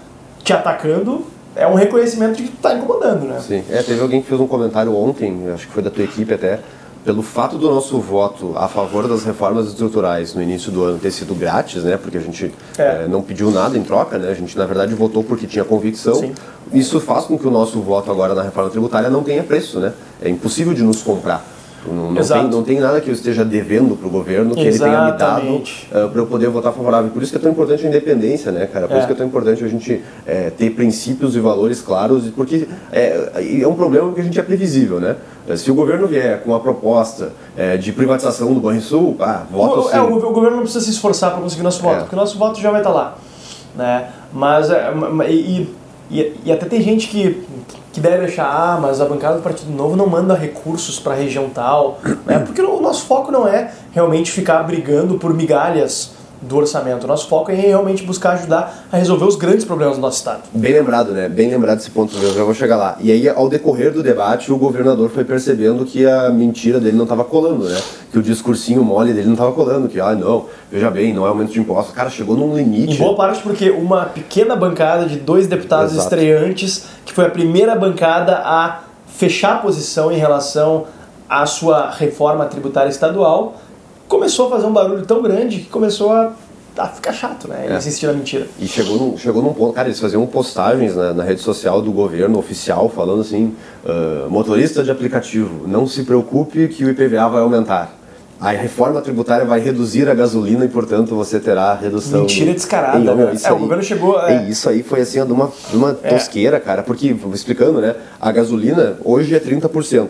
te atacando é um reconhecimento de que tu tá incomodando, né? Sim. É, teve alguém que fez um comentário ontem, acho que foi da tua equipe até, pelo fato do nosso voto a favor das reformas estruturais no início do ano ter sido grátis, né? Porque a gente É. eh, não pediu nada em troca, né? A gente na verdade votou porque tinha convicção. Sim. Isso faz com que o nosso voto agora na reforma tributária não tenha preço, né? É impossível de nos comprar. Não, não Exato. tem, não tem nada que eu esteja devendo para o governo que ele tenha me dado Exatamente. para eu poder votar favorável. Por isso que é tão importante a independência, né, cara? Por É. isso que é tão importante a gente é, ter princípios e valores claros, porque é, é um problema que a gente é previsível, né? Se o governo vier com uma proposta é, de privatização do Banrisul, ah, voto O, é, o, o governo não precisa se esforçar para conseguir nosso voto, É. porque o nosso voto já vai estar lá. Né? Mas, é, e, e, e até tem gente que, que deve achar, ah, mas a bancada do Partido Novo não manda recursos para a região tal, né? porque o nosso foco não é realmente ficar brigando por migalhas do orçamento. O nosso foco é realmente buscar ajudar a resolver os grandes problemas do nosso Estado. Bem lembrado, né? Bem lembrado esse ponto, eu já vou chegar lá. E aí, ao decorrer do debate, o governador foi percebendo que a mentira dele não estava colando, né? Que o discursinho mole dele não estava colando, que, ah, não, veja bem, não é aumento de impostos. Cara, chegou num limite. Em boa parte porque uma pequena bancada de dois deputados Exato. estreantes, que foi a primeira bancada a fechar a posição em relação à sua reforma tributária estadual, começou a fazer um barulho tão grande que começou a, a ficar chato, né? É. Insistir na mentira. E chegou num, chegou num ponto, cara, eles faziam postagens na, na rede social do governo oficial falando assim: ah, motorista de aplicativo, não se preocupe que o IPVA vai aumentar. A reforma tributária vai reduzir a gasolina e, portanto, você terá redução. Mentira descarada, Ei, meu, né? isso É, o aí- governo chegou, é. Isso aí foi assim, de uma, de uma É. tosqueira, cara, porque, explicando, né? A gasolina hoje é 30%.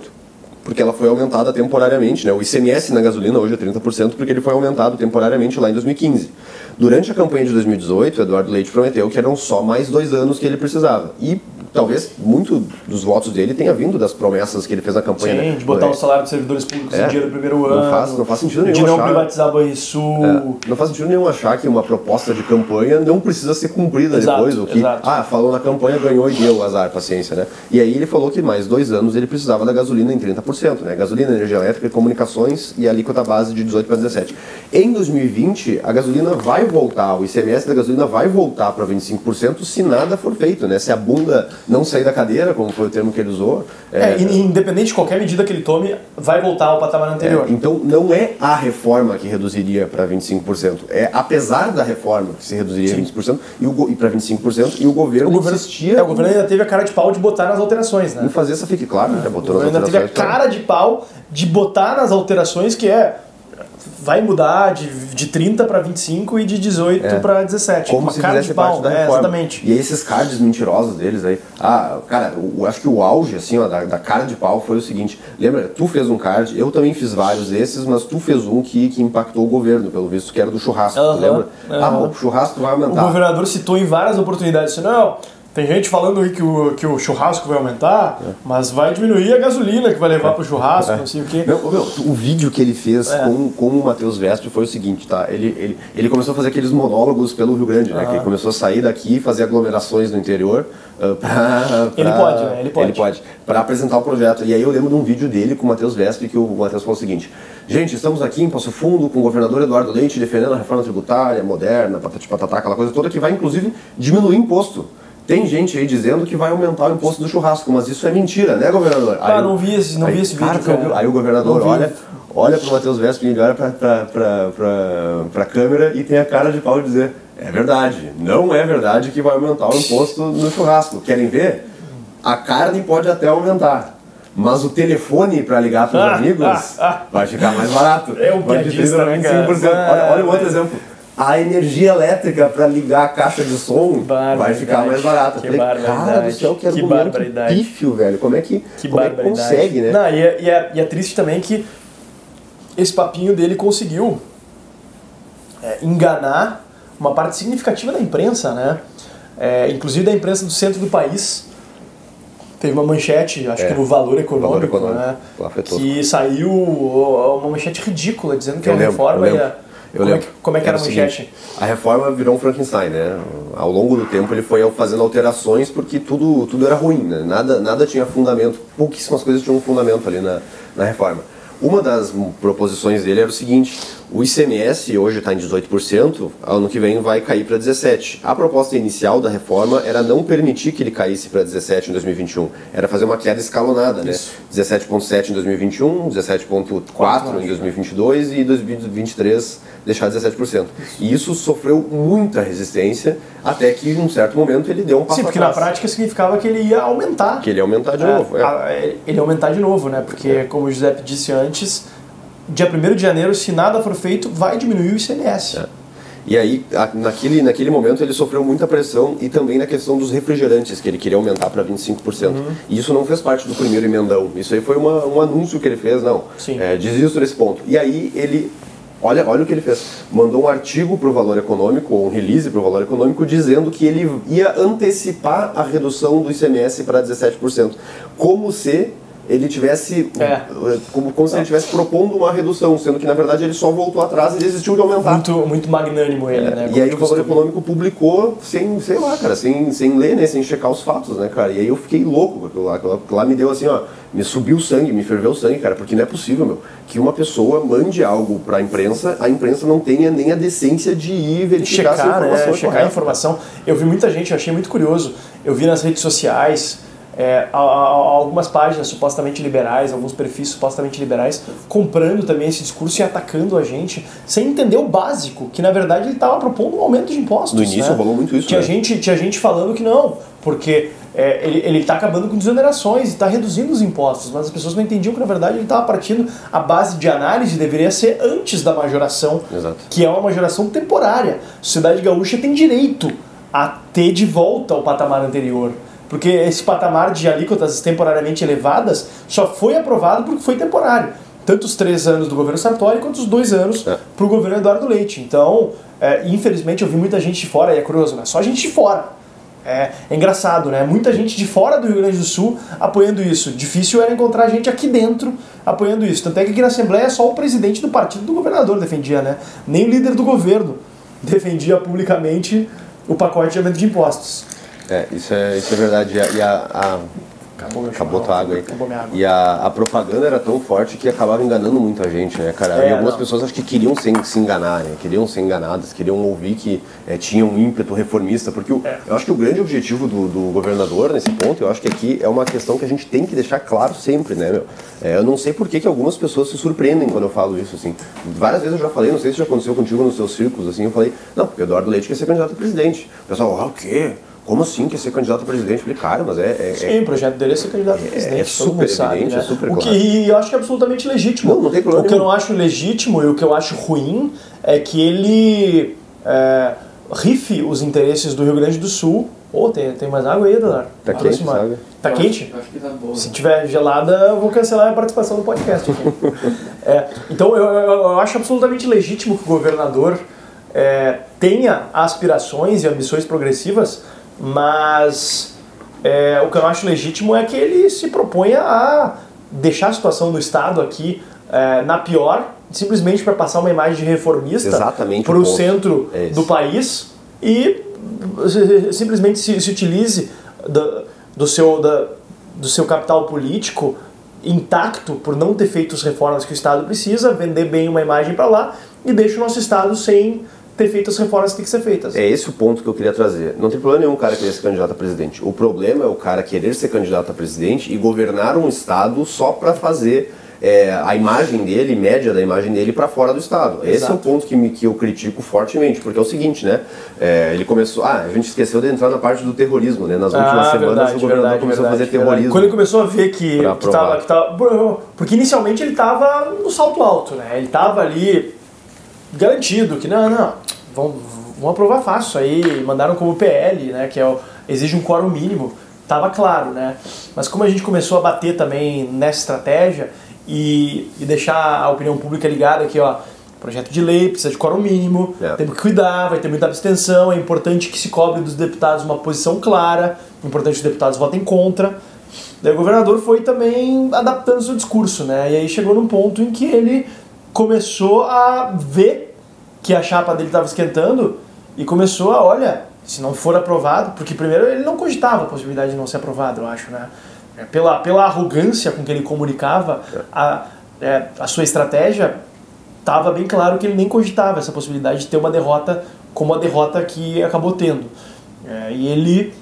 Porque ela foi aumentada temporariamente, né? O ICMS na gasolina hoje é 30% porque ele foi aumentado temporariamente lá em 2015. Durante a campanha de 2018, o Eduardo Leite prometeu que eram só mais dois anos que ele precisava. E talvez muito dos votos dele tenha vindo das promessas que ele fez na campanha. Sim, né? de botar É, o salário dos servidores públicos É. em dia no primeiro Não ano. faz- não faz sentido De nenhum não achar- privatizar Banrisul. É, não faz sentido nenhum achar que uma proposta de campanha não precisa ser cumprida Exato, depois. O que, exato. ah, falou na campanha, ganhou e deu, azar, paciência, né? E aí ele falou que mais dois anos ele precisava da gasolina em 30%, né? Gasolina, energia elétrica, comunicações e a alíquota base de 18 para 17. Em 2020, a gasolina vai voltar, o ICMS da gasolina vai voltar para 25% se nada for feito, né? Se a bunda não sair da cadeira, como foi o termo que ele usou. É, independente de qualquer medida que ele tome, vai voltar ao patamar anterior. É, então não é a reforma que reduziria para 25%, é apesar da reforma que se reduziria Sim. 20% e, o, e para 25% e o governo, o governo insistia. É, o governo ainda teve a cara de pau de botar nas alterações, né? Em fazer essa fique claro, né? Botou o governo ainda teve a cara de pau de botar nas alterações que é vai mudar de, de 30 para 25 e de 18 é. para 17. Como se fizesse parte da é, reforma. Exatamente. E esses cards mentirosos deles aí. Ah, cara, eu acho que o auge, assim, ó, da, da cara de pau foi o seguinte. Lembra, tu fez um card, eu também fiz vários desses, mas tu fez um que, que impactou o governo, pelo visto, que era do churrasco, lembra? Ah, bom, o churrasco vai aumentar. O governador citou em várias oportunidades, não, tem gente falando aí que o, que o churrasco vai aumentar, é. mas vai diminuir a gasolina que vai levar é. pro churrasco, é. não sei o quê. Meu, meu, o vídeo que ele fez é. com, com o Matheus Vestre foi o seguinte, tá? Ele, ele, ele começou a fazer aqueles monólogos pelo Rio Grande, né? Que ele começou a sair daqui e fazer aglomerações no interior. Uh, pra, pra, ele pode, né? Ele pode. Ele pode. Pra apresentar o projeto. E aí eu lembro de um vídeo dele com o Matheus Vestre que o Matheus falou o seguinte: Gente, estamos aqui em Passo Fundo com o governador Eduardo Leite defendendo a reforma tributária moderna, patati patatá, aquela coisa toda que vai inclusive diminuir imposto. Tem gente aí dizendo que vai aumentar o imposto do churrasco, mas isso é mentira, né, governador? Ah, aí, não vi esse, não aí, vi esse vídeo. Cara, Aí o governador olha, olha para o Matheus Vespa e olha para a câmera e tem a cara de pau de dizer: é verdade, não é verdade que vai aumentar o imposto no churrasco. Querem ver? A carne pode até aumentar. Mas o telefone para ligar para os ah, amigos ah, ah. vai ficar mais barato. É um vai de 30 a 25%. Olha, olha um outro exemplo a energia elétrica para ligar a caixa de som vai ficar mais barata. Que Falei, cara do céu, que que pífio, velho. Como é que, que, como é que consegue, né? Não, e, é, e, é, e é triste também que esse papinho dele conseguiu é, enganar uma parte significativa da imprensa, né? É, inclusive da imprensa do centro do país. Teve uma manchete, acho é, que no Valor Econômico, valor econômico né? Que saiu uma manchete ridícula, dizendo que a reforma ia eu como, lembro. É que, como é que era, era a manchete? a reforma virou um Frankenstein, né? Ao longo do tempo ele foi fazendo alterações porque tudo, tudo era ruim, né? Nada, nada tinha fundamento, pouquíssimas coisas tinham fundamento ali na, na reforma. Uma das proposições dele era o seguinte: o ICMS hoje está em 18%, ano que vem vai cair para 17%. A proposta inicial da reforma era não permitir que ele caísse para 17% em 2021, era fazer uma queda escalonada, né? 17,7% em 2021, 17,4% em 2022 e 2023 deixar 17%. E isso sofreu muita resistência até que em um certo momento ele deu um passo Sim, porque atrás. na prática significava que ele ia aumentar. Que ele ia aumentar de é, novo. É. Ele ia aumentar de novo, né? Porque, é. como o Giuseppe disse antes, dia 1 de janeiro, se nada for feito, vai diminuir o ICMS. É. E aí, naquele, naquele momento, ele sofreu muita pressão e também na questão dos refrigerantes, que ele queria aumentar para 25%. Uhum. E isso não fez parte do primeiro emendão. Isso aí foi uma, um anúncio que ele fez, não. Sim. É, desisto desse ponto. E aí, ele Olha, olha o que ele fez. Mandou um artigo para o Valor Econômico, ou um release para o Valor Econômico, dizendo que ele ia antecipar a redução do ICMS para 17%. Como se ele tivesse é. como, como se ele estivesse propondo uma redução, sendo que na verdade ele só voltou atrás e desistiu de aumentar. Muito, muito magnânimo ele, é. né? E aí o Valor Econômico publicou sem, sei lá, cara, sem, sem ler, né? Sem checar os fatos, né, cara? E aí eu fiquei louco com aquilo lá. Aquilo lá me deu assim, ó, me subiu o sangue, me ferveu o sangue, cara, porque não é possível, meu, que uma pessoa mande algo para a imprensa, a imprensa não tenha nem a decência de ir verificar checar, a informação. Né? Checar a informação. Eu vi muita gente, eu achei muito curioso. Eu vi nas redes sociais é, algumas páginas supostamente liberais, alguns perfis supostamente liberais, comprando também esse discurso e atacando a gente, sem entender o básico, que na verdade ele estava propondo um aumento de impostos. No início né? rolou muito isso. Tinha, né? gente, tinha gente falando que não, porque é, ele está acabando com desonerações e está reduzindo os impostos, mas as pessoas não entendiam que na verdade ele estava partindo a base de análise deveria ser antes da majoração, Exato. que é uma majoração temporária. A sociedade gaúcha tem direito a ter de volta o patamar anterior. Porque esse patamar de alíquotas temporariamente elevadas só foi aprovado porque foi temporário. Tanto os três anos do governo Sartori quanto os dois anos é. para o governo Eduardo Leite. Então, é, infelizmente, eu vi muita gente de fora, e é curioso, né? Só gente de fora. É, é, engraçado, né? Muita gente de fora do Rio Grande do Sul apoiando isso. Difícil era encontrar gente aqui dentro apoiando isso. Tanto é que aqui na Assembleia só o presidente do partido do governador defendia, né? Nem o líder do governo defendia publicamente o pacote de aumento de impostos. É, isso é, isso é verdade. E a, a, Acabou Acabou tua água aí. Acabou minha água. E a, a propaganda era tão forte que acabava enganando muita gente, né, cara? É, e algumas não. pessoas acho que queriam se, se enganar, né? Queriam ser enganadas, queriam ouvir que é, tinha um ímpeto reformista. Porque o- É. eu acho que o grande objetivo do, do governador nesse ponto, eu acho que aqui é uma questão que a gente tem que deixar claro sempre, né, meu? É, eu não sei por que, que algumas pessoas se surpreendem quando eu falo isso, assim. Várias vezes eu já falei, não sei se já aconteceu contigo nos seus círculos, assim, eu falei, não, porque o Eduardo Leite quer ser candidato a presidente. O pessoal, ah, o quê? Como assim quer ser candidato a presidente? Eu falei, cara, mas é- é- é Sim, o projeto dele é ser candidato a presidente, é todo super sabe, evidente, né? é super o que, claro. E eu acho que é absolutamente legítimo. Não, não tem problema O que eu não acho legítimo e o que eu acho ruim é que ele é, rife os interesses do Rio Grande do Sul. Ô, tem, tem mais água aí, Eduardo? Tá quente, mar. sabe? Tá Eu quente? Acho, acho que tá boa. Se tiver gelada, eu vou cancelar a participação no podcast. aqui. É, então eu, eu- eu acho absolutamente legítimo que o governador é, tenha aspirações e ambições progressivas, mas é, o que eu acho legítimo é que ele se proponha a deixar a situação do Estado aqui é, na pior, simplesmente para passar uma imagem de reformista para o centro É do país e simplesmente se, se utilize da- do, seu, da- do seu capital político intacto por não ter feito as reformas que o Estado precisa, vender bem uma imagem para lá e deixa o nosso Estado sem ter feito as reformas que têm que ser feitas. É esse o ponto que eu queria trazer. Não tem problema nenhum o cara querer ser candidato a presidente. O problema é o cara querer ser candidato a presidente e governar um estado só para fazer é, a imagem dele, média da imagem dele, para fora do estado. Esse é Exato. o ponto que, me, que eu critico fortemente, porque é o seguinte, né? É, ele começou. Ah, a gente esqueceu de entrar na parte do terrorismo, né? Nas últimas semanas o governador começou a fazer terrorismo. Ah, Quando ele começou a ver que, que, tava, que tava. Porque inicialmente ele estava no salto alto, né? Ele estava ali garantido que não, não, vão, vão aprovar fácil isso aí. Mandaram como PL, né? Que é o, exige um quórum mínimo. Tava claro, né? Mas como a gente começou a bater também nessa estratégia e, e deixar a opinião pública ligada aqui, ó. Projeto de lei, precisa de quórum mínimo, É. temos que cuidar, vai ter muita abstenção, é importante que se cobre dos deputados uma posição clara, é importante que os deputados votem contra. Daí o governador foi também adaptando seu discurso, né? E aí chegou num ponto em que ele começou a ver que a chapa dele estava esquentando e começou a, olha, se não for aprovado, porque primeiro ele não cogitava a possibilidade de não ser aprovado, eu acho, né? É, Pela, pela arrogância com que ele comunicava a, é, a sua estratégia, estava bem claro que ele nem cogitava essa possibilidade de ter uma derrota como a derrota que acabou tendo. É, e ele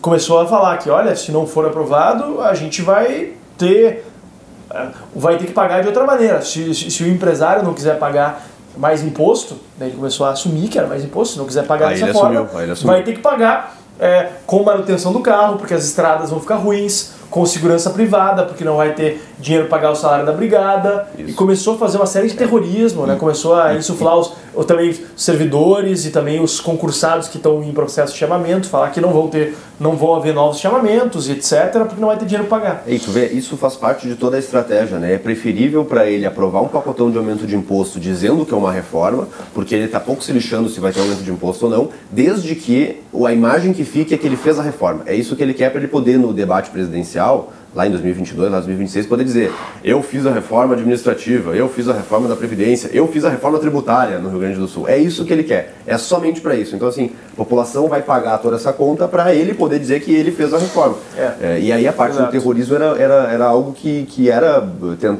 começou a falar que, olha, se não for aprovado, a gente vai ter é, vai ter que pagar de outra maneira. Se, se, se o empresário não quiser pagar mais imposto, daí ele começou a assumir que era mais imposto, se não quiser pagar Aí dessa ele forma, assumiu, aí ele assumiu. vai ter que pagar é, com manutenção do carro, porque as estradas vão ficar ruins, com segurança privada, porque não vai ter dinheiro para pagar o salário da brigada. E Isso. começou a fazer uma série de terrorismo, né? começou a insuflar os, ou também os servidores e também os concursados que estão em processo de chamamento, falar que não vão ter, não vão haver novos chamamentos, etc., porque não vai ter dinheiro para pagar. E tu vê, isso faz parte de toda a estratégia, né? É preferível para ele aprovar um pacotão de aumento de imposto dizendo que é uma reforma, porque ele está pouco se lixando se vai ter aumento de imposto ou não, desde que a imagem que fique é que ele fez a reforma. É isso que ele quer para ele poder, no debate presidencial, lá em 2022, lá em 2026, poder dizer: eu fiz a reforma administrativa, eu fiz a reforma da Previdência, eu fiz a reforma tributária no Rio Grande do Sul. É isso que ele quer. É somente para isso. Então, assim, a população vai pagar toda essa conta para ele poder dizer que ele fez a reforma. É. É, e aí a parte Exato. do terrorismo era, era, era algo que, que era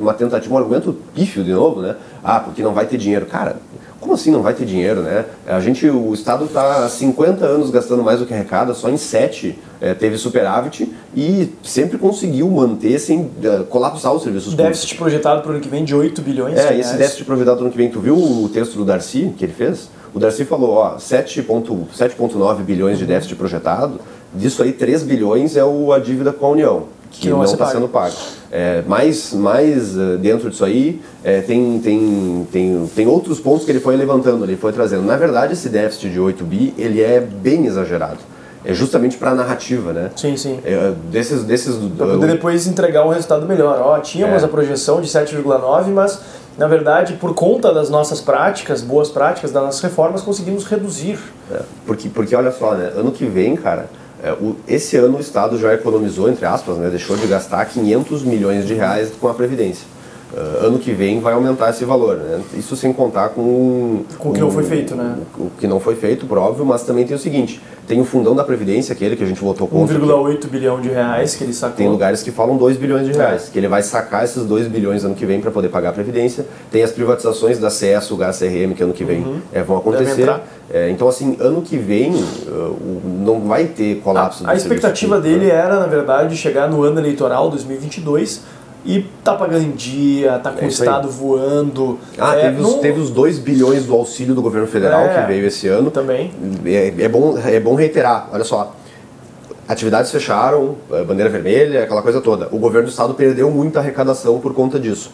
uma tentativa, um argumento pífio de novo, né? Ah, porque não vai ter dinheiro. Cara, como assim não vai ter dinheiro, né? A gente, o Estado está há 50 anos gastando mais do que arrecada, só em 7 teve superávit e sempre conseguiu manter sem eh, colapsar os serviços públicos. Déficit projetado para o ano que vem de 8 bilhões de É, e reais. esse déficit projetado no ano que vem, tu viu o texto do Darcy que ele fez? O Darcy falou, ó, 7,9 7,9 bilhões de déficit projetado, disso aí 3 bilhões é o, a dívida com a União, que, Que não está paga. sendo paga. É, mais mais eh, dentro disso aí, é, tem, tem, tem, tem outros pontos que ele foi levantando, ele foi trazendo. Na verdade, esse déficit de 8 bi, ele é bem exagerado. É justamente para a narrativa, né? Sim, sim. É, desses, desses, Para poder depois entregar um resultado melhor. Ó, tínhamos É. a projeção de 7,9, mas na verdade, por conta das nossas práticas, boas práticas, das nossas reformas, conseguimos reduzir. É, porque, porque olha só, né? Ano que vem, cara, é, esse ano o Estado já economizou, entre aspas, né? Deixou de gastar 500 milhões de reais com a Previdência. Uh, ano que vem vai aumentar esse valor, né? Isso sem contar com... Com o que não foi feito, né? O que não foi feito, por óbvio, mas também tem o seguinte, tem o fundão da Previdência, aquele que a gente votou contra. 1,8 bilhão de reais que ele sacou. Tem lugares que falam 2 bilhões de reais, é. que ele vai sacar esses 2 bilhões ano que vem para poder pagar a Previdência. Tem as privatizações da CS, o CRM, que ano que vem uhum. é, vão acontecer. É, então, assim, ano que vem uh, não vai ter colapso. A, a expectativa dele era, na verdade, chegar no ano eleitoral 2022 e tá pagando em dia, tá com é o Estado voando. Ah, é, teve, os, teve os 2 bilhões do auxílio do governo federal é, que veio esse ano. Também. É, é, bom, é bom reiterar, olha só. Atividades fecharam, é, bandeira vermelha, aquela coisa toda. O governo do estado perdeu muita arrecadação por conta disso.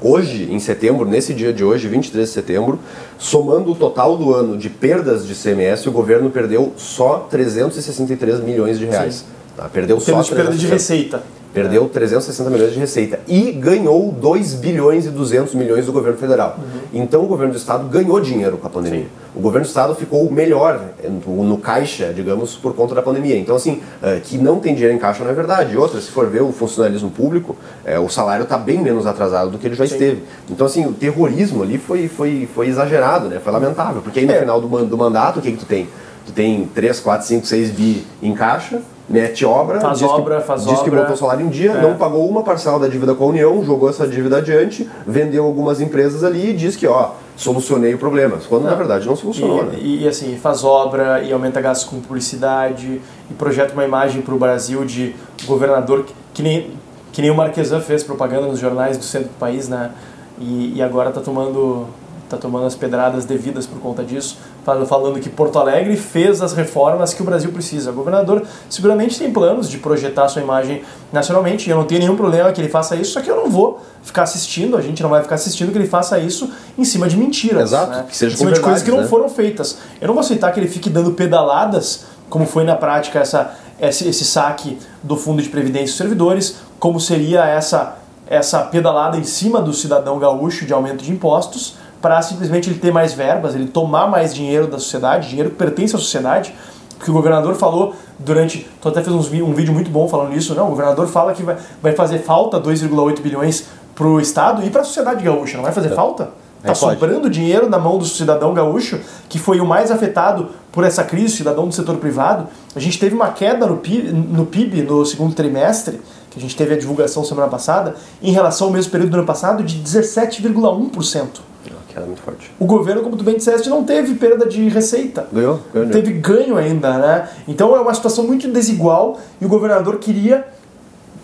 Hoje, em setembro, nesse dia de hoje, 23 de setembro, somando o total do ano de perdas de CMS, o governo perdeu só 363 milhões de reais. Tá? Perdeu só de perda de receita. Perdeu 360 milhões de receita e ganhou 2 bilhões e 200 milhões do governo federal. Uhum. Então o governo do estado ganhou dinheiro com a pandemia. Sim. O governo do estado ficou melhor no caixa, digamos, por conta da pandemia. Então, assim, eh, que não tem dinheiro em caixa não é verdade. Outra, se for ver o funcionalismo público, eh, o salário está bem menos atrasado do que ele já Sim. esteve. Então, assim, o terrorismo ali foi, foi, foi exagerado, né? Foi lamentável. Porque aí no é. final do, do mandato, o que, que tu tem? Tu tem 3, 4, 5, 6 bi em caixa, mete obra, faz diz obra, que, faz diz obra. que botou salário em dia, é. não pagou uma parcela da dívida com a União, jogou essa dívida adiante, vendeu algumas empresas ali e diz que, ó, solucionei o problema, quando não. na verdade não solucionou, e, né? E, assim, faz obra e aumenta gastos com publicidade e projeta uma imagem para o Brasil de governador que, que, nem, que nem o Marquesan fez propaganda nos jornais do centro do país, né? E, e agora está tomando tá tomando as pedradas devidas por conta disso, falando que Porto Alegre fez as reformas que o Brasil precisa. O governador seguramente tem planos de projetar sua imagem nacionalmente, e eu não tenho nenhum problema que ele faça isso, só que eu não vou ficar assistindo, a gente não vai ficar assistindo que ele faça isso em cima de mentiras. Exato, né? que seja em cima de coisas que né? não foram feitas. Eu não vou aceitar que ele fique dando pedaladas, como foi na prática essa, esse, esse saque do Fundo de Previdência dos Servidores, como seria essa, essa pedalada em cima do cidadão gaúcho de aumento de impostos, para simplesmente ele ter mais verbas, ele tomar mais dinheiro da sociedade, dinheiro que pertence à sociedade, porque o governador falou durante. Tu até fez um vídeo muito bom falando isso, não? O governador fala que vai, vai fazer falta 2,8 bilhões para o Estado e para a sociedade gaúcha, não vai fazer é. falta? Está é, sobrando dinheiro na mão do cidadão gaúcho, que foi o mais afetado por essa crise, cidadão do setor privado. A gente teve uma queda no PIB no, PIB no segundo trimestre, que a gente teve a divulgação semana passada, em relação ao mesmo período do ano passado, de 17,1% queda muito forte. O governo, como tu bem disseste, não teve perda de receita. Ganhou? Ganhou. Teve ganho ainda, né? Então é uma situação muito desigual e o governador queria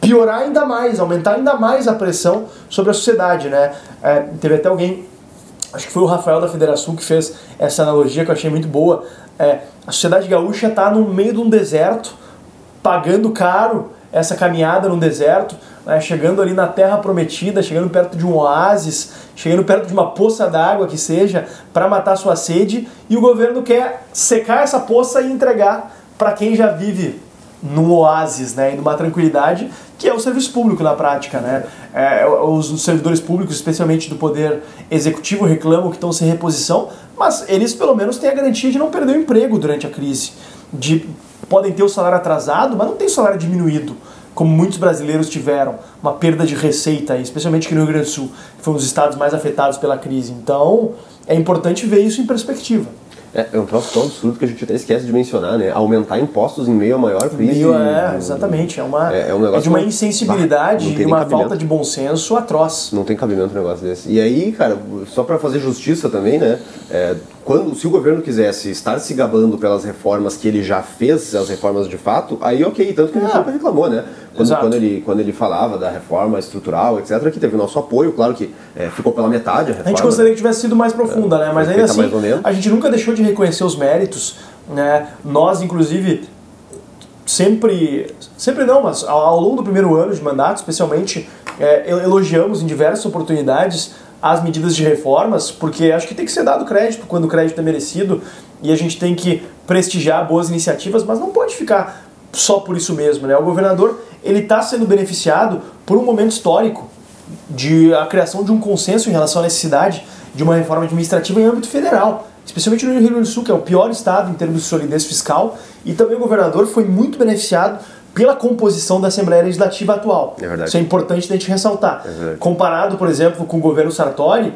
piorar ainda mais, aumentar ainda mais a pressão sobre a sociedade, né? É, teve até alguém, acho que foi o Rafael da Federação que fez essa analogia que eu achei muito boa. É, a sociedade gaúcha está no meio de um deserto, pagando caro essa caminhada no deserto, né, chegando ali na terra prometida, chegando perto de um oásis, chegando perto de uma poça d'água que seja, para matar sua sede, e o governo quer secar essa poça e entregar para quem já vive num oásis, né, e numa tranquilidade, que é o serviço público na prática. Né? É, os servidores públicos, especialmente do poder executivo, reclamam que estão sem reposição, mas eles pelo menos têm a garantia de não perder o emprego durante a crise, de podem ter o salário atrasado, mas não tem o salário diminuído como muitos brasileiros tiveram, uma perda de receita, especialmente aqui no Rio Grande do Sul, que foi um dos estados mais afetados pela crise. Então, é importante ver isso em perspectiva. É, é um troço tão absurdo que a gente até esquece de mencionar, né? Aumentar impostos em meio a maior crise. Meio, é, exatamente. É, uma, é, é, um é de uma insensibilidade e uma falta de bom senso atroz. Não tem cabimento um negócio desse. E aí, cara, só para fazer justiça também, né? É, quando, se o governo quisesse estar se gabando pelas reformas que ele já fez, as reformas de fato, aí ok, tanto que ele é. reclamou, né? Quando, quando, ele, quando ele falava da reforma estrutural, etc., que teve o nosso apoio, claro que é, ficou pela metade a reforma. A gente gostaria que tivesse sido mais profunda, né? Mas ainda assim, a gente nunca deixou de reconhecer os méritos, né? Nós, inclusive, sempre, sempre não, mas ao, ao longo do primeiro ano de mandato, especialmente, é, elogiamos em diversas oportunidades as medidas de reformas, porque acho que tem que ser dado crédito quando o crédito é merecido e a gente tem que prestigiar boas iniciativas, mas não pode ficar só por isso mesmo, né? O governador ele está sendo beneficiado por um momento histórico de a criação de um consenso em relação à necessidade de uma reforma administrativa em âmbito federal, especialmente no Rio Grande do Sul, que é o pior estado em termos de solidez fiscal, e também o governador foi muito beneficiado pela composição da Assembleia Legislativa atual. É verdade. Isso é importante a gente ressaltar. É. Comparado, por exemplo, com o governo Sartori,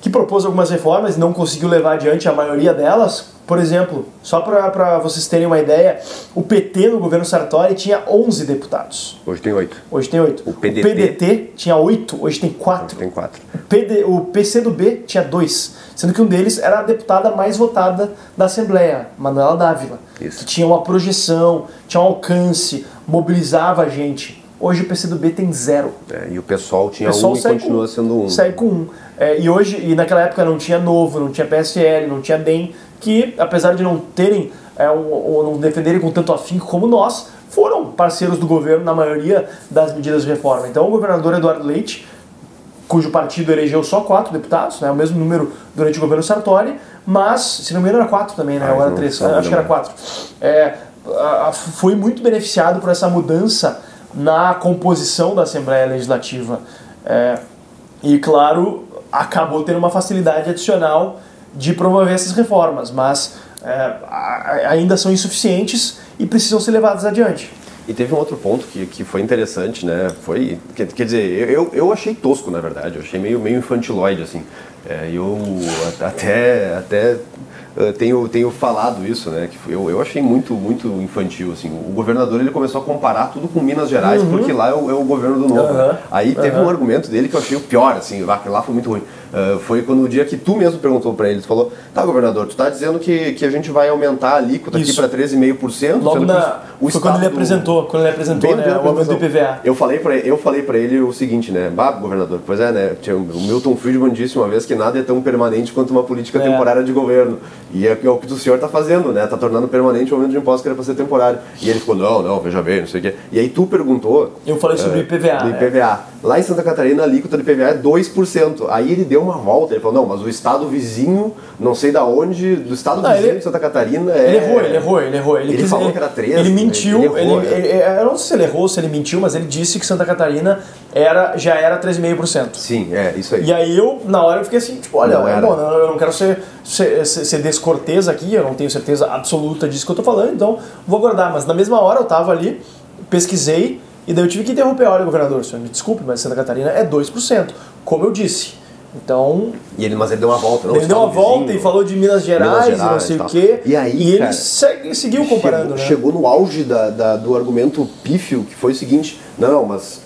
que propôs algumas reformas e não conseguiu levar adiante a maioria delas. Por exemplo, só para vocês terem uma ideia, o PT no governo Sartori tinha 11 deputados. Hoje tem oito. Hoje tem 8. O PDT tinha 8, hoje tem 4. Tem quatro. O, PD, o PCdoB tinha 2, sendo que um deles era a deputada mais votada da Assembleia, Manuela Dávila, Isso. que tinha uma projeção, tinha um alcance, mobilizava a gente. Hoje o PCdoB tem zero. É, e o pessoal O tinha pessoal um e sai continua com, sendo um. Sai com um. É, e hoje, e naquela época não tinha Novo, não tinha PSL, não tinha DEM, que apesar de não terem, é, ou não defenderem com tanto afinco como nós, foram parceiros do governo na maioria das medidas de reforma. Então o governador Eduardo Leite, cujo partido elegeu só quatro deputados, né, o mesmo número durante o governo Sartori, mas, se não me engano, era quatro também, né? Ah, ou era três, acho que era quatro. É, foi muito beneficiado por essa mudança na composição da Assembleia Legislativa. É, e, claro, acabou tendo uma facilidade adicional de promover essas reformas, mas é, ainda são insuficientes e precisam ser levadas adiante. E teve um outro ponto que, que foi interessante, né? Foi, quer, quer dizer, eu, eu achei tosco, na verdade. Eu achei meio, meio infantiloide, assim. É, eu até, até eh, tenho, tenho falado isso, né? Que eu, eu achei muito, muito infantil, assim. O governador, ele começou a comparar tudo com Minas Gerais, porque lá é o, é o governo do Novo. Uhum. Aí teve um argumento dele que eu achei o pior, assim. Lá, lá foi muito ruim. Eh, foi quando o dia que tu mesmo perguntou pra ele, tu falou, tá, governador, tu tá dizendo que, que a gente vai aumentar a alíquota aqui Isso. pra 13,5%? Logo na, o foi quando ele apresentou, quando ele apresentou né, o aumento do. IPVA. Eu falei para eu falei para ele o seguinte, né? Bah, governador, pois é, né? O Milton Friedman disse uma vez que nada é tão permanente quanto uma política É. temporária de governo. E é, é o que o senhor está fazendo, né? Tá tornando permanente o aumento de impostos que era para ser temporário. E ele ficou, não, não, veja bem, não sei o quê. E aí tu perguntou. Eu falei sobre o IPVA, Do né? IPVA. Lá em Santa Catarina, a alíquota do IPVA é 2%. Aí ele deu uma volta, ele falou, não, mas o estado vizinho, não sei da onde, do estado Não, vizinho ele- de Santa Catarina é. Ele errou, ele errou, ele errou. Ele, Ele quis- falou ele- que era 13, Ele né? mentiu, Ele errou, é. ele- eu não sei se ele errou, se ele mentiu, mas ele disse que Santa Catarina era, já era 13,5%. Sim, é, isso aí. E aí eu, na hora, eu fiquei assim, tipo, olha, Não era. bom, eu não quero ser, ser, ser, ser descortês aqui, eu não tenho certeza absoluta disso que eu tô falando, então vou aguardar. Mas na mesma hora eu tava ali, pesquisei, e daí eu tive que interromper. Olha, governador, senhor, me desculpe, mas Santa Catarina é 2%, como eu disse. Então, E ele, mas ele deu uma volta, não? ele deu uma volta vizinho. e falou de Minas Gerais, e não Gerais sei e o tal. quê. E aí, ele cara, segue- seguiu comparando, chegou, né? chegou no auge da, da- do argumento pífio, que foi o seguinte, não, mas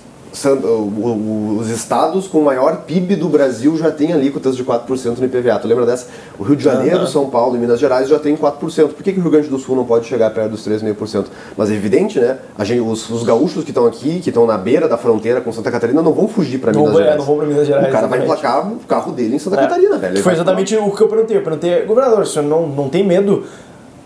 os estados com maior PIB do Brasil já têm alíquotas de 4% no IPVA. Tu lembra dessa? O Rio de Janeiro, Aham. São Paulo e Minas Gerais já tem 4%. Por que, que o Rio Grande do Sul não pode chegar perto dos 3,5%? Mas é evidente, né? A gente, os, os gaúchos que estão aqui, que estão na beira da fronteira com Santa Catarina, não vão fugir para Minas é, Gerais. não vão pra Minas Gerais, O cara vai exatamente. emplacar o carro dele em Santa É. Catarina, velho. Foi vai- exatamente o que eu perguntei. Eu perguntei, governador, o senhor não, não tem medo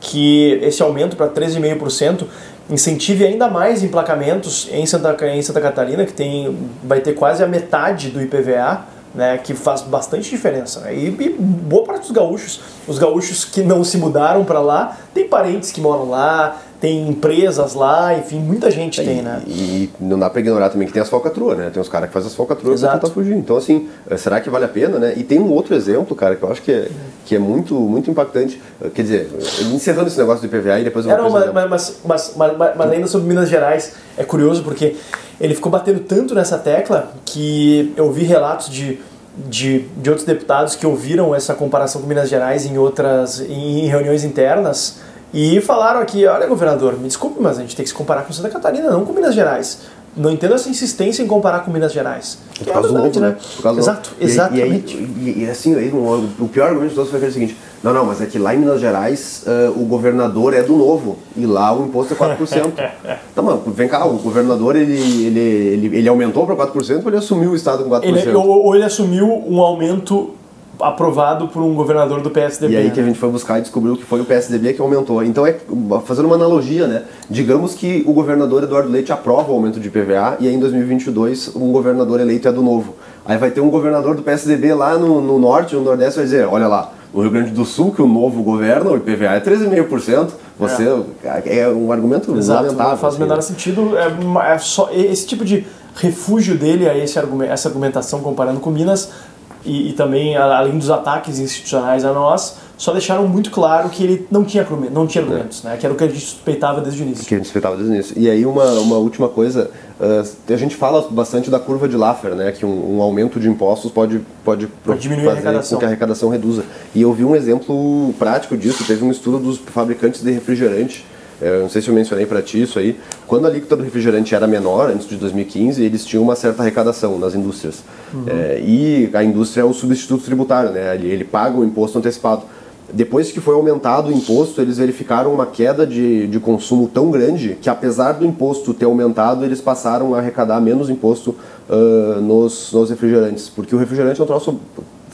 que esse aumento para 13,5% incentive ainda mais emplacamentos em Santa, em Santa Catarina, que tem, vai ter quase a metade do IPVA, né, que faz bastante diferença. né? E, e boa parte dos gaúchos, os gaúchos que não se mudaram para lá, tem parentes que moram lá, tem empresas lá, enfim, muita gente tem, né? E não dá pra ignorar também que tem as falcatruas, né? Tem os caras que fazem as falcatruas Exato. tentar fugir. Então, assim, eh, será que vale a pena, né? E tem um outro exemplo, cara, que eu acho que é, que é muito, muito impactante. Eh, Quer dizer, eh, encerrando esse negócio do IPVA e depois eu É, vou não, mas, exemplo. mas, mas, mas, mas- mas ainda sobre Minas Gerais, é curioso porque ele ficou batendo tanto nessa tecla que eu vi relatos de, de, de outros deputados que ouviram essa comparação com Minas Gerais em outras em reuniões internas e falaram aqui, olha governador, me desculpe, mas a gente tem que se comparar com Santa Catarina, não com Minas Gerais. Não entendo essa insistência em comparar com Minas Gerais. Que Por é causa do verdade, novo, né? Por causa do Exato, novo. E- exatamente. E, aí, e, e assim, aí, o, o pior argumento de todos foi aquele seguinte: não, não, mas é que lá em Minas Gerais eh, o governador é do novo e lá o imposto é 4%. então, mano, vem cá, o governador ele, ele, ele, ele aumentou para 4% ou ele assumiu o estado com 4%? ele, ou, ou ele assumiu um aumento aprovado por um governador do PSDB. E aí que a né? gente foi buscar e descobriu que foi o PSDB que aumentou. Então é fazendo uma analogia, né? Digamos que o governador Eduardo Leite aprova o aumento de IPVA e aí em 2022 um governador eleito é do novo. Aí vai ter um governador do PSDB lá no, no norte, no nordeste vai dizer, olha lá, no Rio Grande do Sul que o novo governa, o IPVA é 13,5%. Você é, um argumento Exato, lamentável. não faz o assim, menor né? sentido. É, é só esse tipo de refúgio dele a esse essa argumentação comparando com Minas e, e também além dos ataques institucionais a nós só deixaram muito claro que ele não tinha, não tinha argumentos, né? que era o que a gente suspeitava desde o início. Que a gente suspeitava desde o início. E aí uma, uma última coisa, uh, a gente fala bastante da curva de Laffer, né? que um, um aumento de impostos pode, pode, pode diminuir fazer a com que a arrecadação reduza. E eu vi um exemplo prático disso, teve um estudo dos fabricantes de refrigerante, é, eu não sei se eu mencionei para ti isso aí. Quando a alíquota do refrigerante era menor, antes de 2015, eles tinham uma certa arrecadação nas indústrias. Uhum. É, e a indústria é o substituto tributário, né? Ele, ele paga o imposto antecipado. Depois que foi aumentado o imposto, eles verificaram uma queda de, de consumo tão grande que, apesar do imposto ter aumentado, eles passaram a arrecadar menos imposto uh, nos, nos refrigerantes. Porque o refrigerante é um troço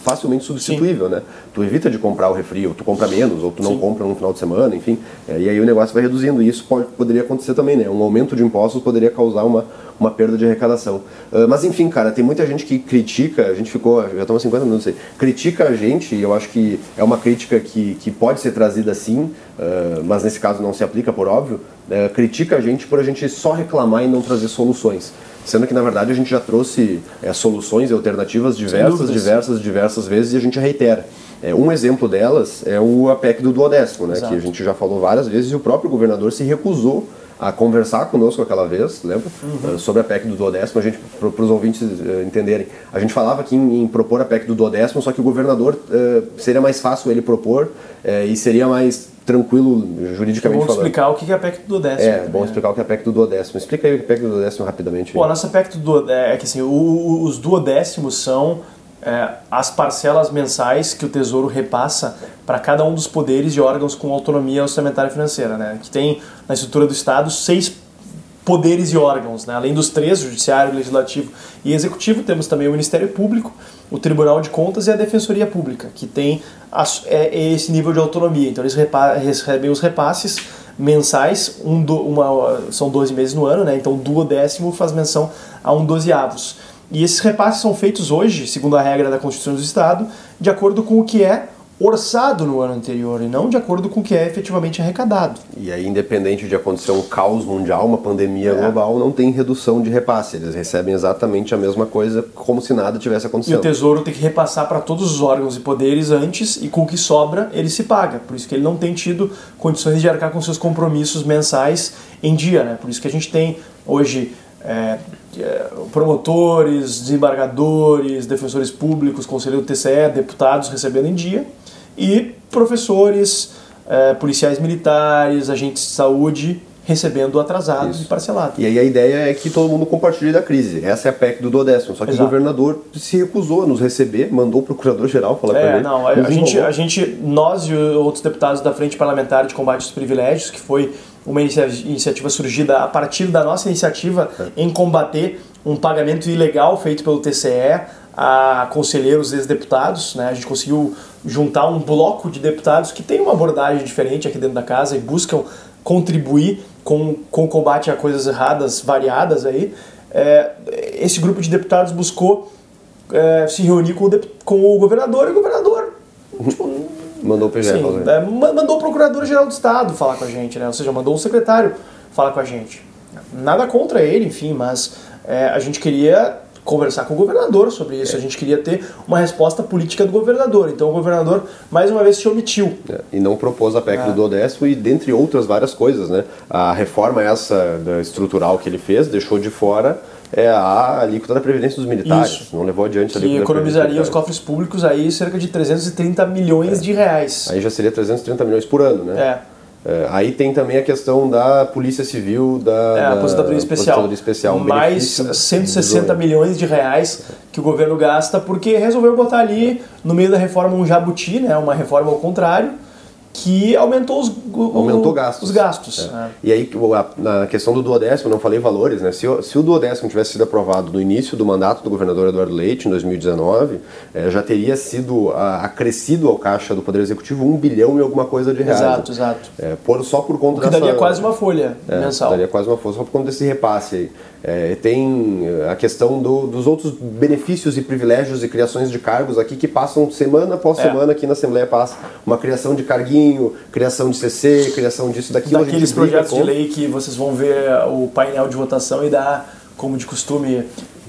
facilmente substituível, Sim. né? Tu evita de comprar o refri, ou tu compra menos, ou tu não Sim. compra no final de semana, enfim. É, e aí o negócio vai reduzindo. E isso pode, poderia acontecer também, né? Um aumento de impostos poderia causar uma, uma perda de arrecadação. Uh, mas enfim, cara, tem muita gente que critica, a gente ficou, já estamos 50 minutos aí, critica a gente, e eu acho que é uma crítica que, que pode ser trazida assim, uh, mas nesse caso não se aplica, por óbvio, uh, critica a gente por a gente só reclamar e não trazer soluções sendo que na verdade a gente já trouxe é, soluções e alternativas diversas, diversas, diversas vezes e a gente reitera. É, um exemplo delas é o APEC do duodécimo, né, que a gente já falou várias vezes e o próprio governador se recusou a conversar conosco aquela vez, lembra? Uhum. sobre a PEC do duodécimo, a gente, para os ouvintes uh, entenderem. A gente falava aqui em, em, propor a PEC do duodécimo, só que o governador uh, seria mais fácil ele propor uh, e seria mais tranquilo juridicamente falando. Vamos explicar o que é a PEC do duodécimo. É, vamos explicar o que é a PEC do duodécimo. Explica aí o que é a PEC do duodécimo rapidamente. Pô, a nossa PEC do duodécimo é que assim, o, os duodécimos são é, as parcelas mensais que o Tesouro repassa para cada um dos poderes e órgãos com autonomia orçamentária e financeira, né? Que tem na estrutura do Estado seis poderes e órgãos, né? além dos três, judiciário, legislativo e executivo, temos também o Ministério Público, o Tribunal de Contas e a Defensoria Pública, que tem é, esse nível de autonomia. Então eles recebem os repasses mensais, um do, uma, são 12 meses no ano, né? então duodécimo faz menção a um dozeavos. E esses repasses são feitos hoje, segundo a regra da Constituição do Estado, de acordo com o que é orçado no ano anterior e não de acordo com o que é efetivamente arrecadado. E aí, independente de acontecer um caos mundial, uma pandemia é. global, não tem redução de repasse. Eles recebem exatamente a mesma coisa, como se nada tivesse acontecido. E o Tesouro tem que repassar para todos os órgãos e poderes antes, e com o que sobra, ele se paga. Por isso que ele não tem tido condições de arcar com seus compromissos mensais em dia. Né? Por isso que a gente tem hoje é, é, promotores, desembargadores, defensores públicos, conselheiro do TCE, deputados recebendo em dia e professores, é, policiais militares, agentes de saúde recebendo atrasado Isso. e parcelado. E aí a ideia é que todo mundo compartilhe da crise. Essa é a PEC do duodécimo. Só que Exato. o governador se recusou a nos receber, mandou o procurador-geral falar é, com ele. Não, a, a gente, a gente, nós e outros deputados da Frente Parlamentar de Combate aos Privilégios, que foi uma iniciativa surgida a partir da nossa iniciativa é. em combater um pagamento ilegal feito pelo TCE a conselheiros ex-deputados. Né? A gente conseguiu juntar um bloco de deputados que tem uma abordagem diferente aqui dentro da casa e buscam contribuir com, com o combate a coisas erradas variadas aí. É, esse grupo de deputados buscou é, se reunir com o, com o governador e o governador tipo, mandou o PGE sim, é, mandou o procurador-geral do Estado falar com a gente, né? ou seja, mandou o secretário falar com a gente. Nada contra ele, enfim, mas é, a gente queria conversar com o governador sobre isso. É. A gente queria ter uma resposta política do governador. Então o governador, mais uma vez, se omitiu. É. E não propôs a PEC é. do Dodécimo e dentre outras várias coisas. Né? A reforma essa estrutural que ele fez deixou de fora é a alíquota da Previdência dos Militares. Isso. Não levou adiante a alíquota Que economizaria os cofres públicos aí cerca de 330 milhões é. de reais. Aí já seria 330 milhões por ano, né? É. É, aí tem também a questão da Polícia Civil, da, é, a aposentadoria especial. Aposentadoria especial. Um Mais 160 milhões de reais que o governo gasta porque resolveu botar ali no meio da reforma um jabuti, né, uma reforma ao contrário, que aumentou os, aumentou gastos. os gastos. É. É. E aí, na questão do duodécimo, não falei valores, né? Se, se o duodécimo tivesse sido aprovado no início do mandato do governador Eduardo Leite, em 2019, é, já teria sido a, acrescido ao caixa do Poder Executivo um bilhão e alguma coisa de reais. Exato, exato. É, por, só por conta o que dessa... daria quase uma folha é, mensal. Daria quase uma folha, só por conta desse repasse aí. É, tem a questão do, dos outros benefícios e privilégios e criações de cargos aqui que passam semana após é. semana aqui na Assembleia passa uma criação de carguinho, criação de CC, criação disso, daquilo. Daqueles projetos de lei que vocês vão ver o painel de votação e dá, como de costume,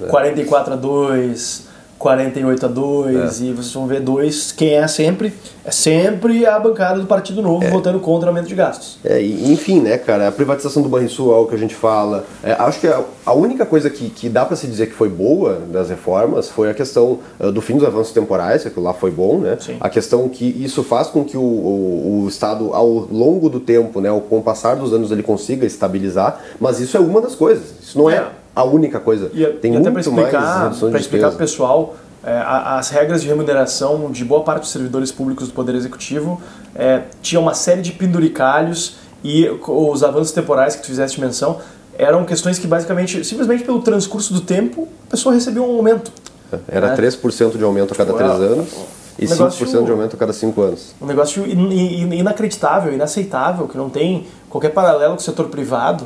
44 a 2, 48 a 2 é. e vocês vão ver dois, quem é sempre? É sempre a bancada do Partido Novo é. votando contra o aumento de gastos. É, enfim, né, cara, a privatização do Banrisul é o que a gente fala. É, acho que a, a, única coisa que, que dá para se dizer que foi boa das reformas foi a questão uh, do fim dos avanços temporais, que lá foi bom, né? Sim. A questão que isso faz com que o, o, o, Estado, ao longo do tempo, né, com o passar dos anos, ele consiga estabilizar, mas isso é uma das coisas. Isso não é a única coisa. E, Tem e muito até para explicar, para explicar para o pessoal, é, as regras de remuneração de boa parte dos servidores públicos do Poder Executivo é, tinham uma série de penduricalhos e os avanços temporais que tu fizeste menção eram questões que basicamente, simplesmente pelo transcurso do tempo, a pessoa recebia um aumento. Era né? 3% de aumento a cada 3 anos e um 5% de aumento a cada 5 anos. Um negócio inacreditável, inaceitável, que não tem qualquer paralelo com o setor privado.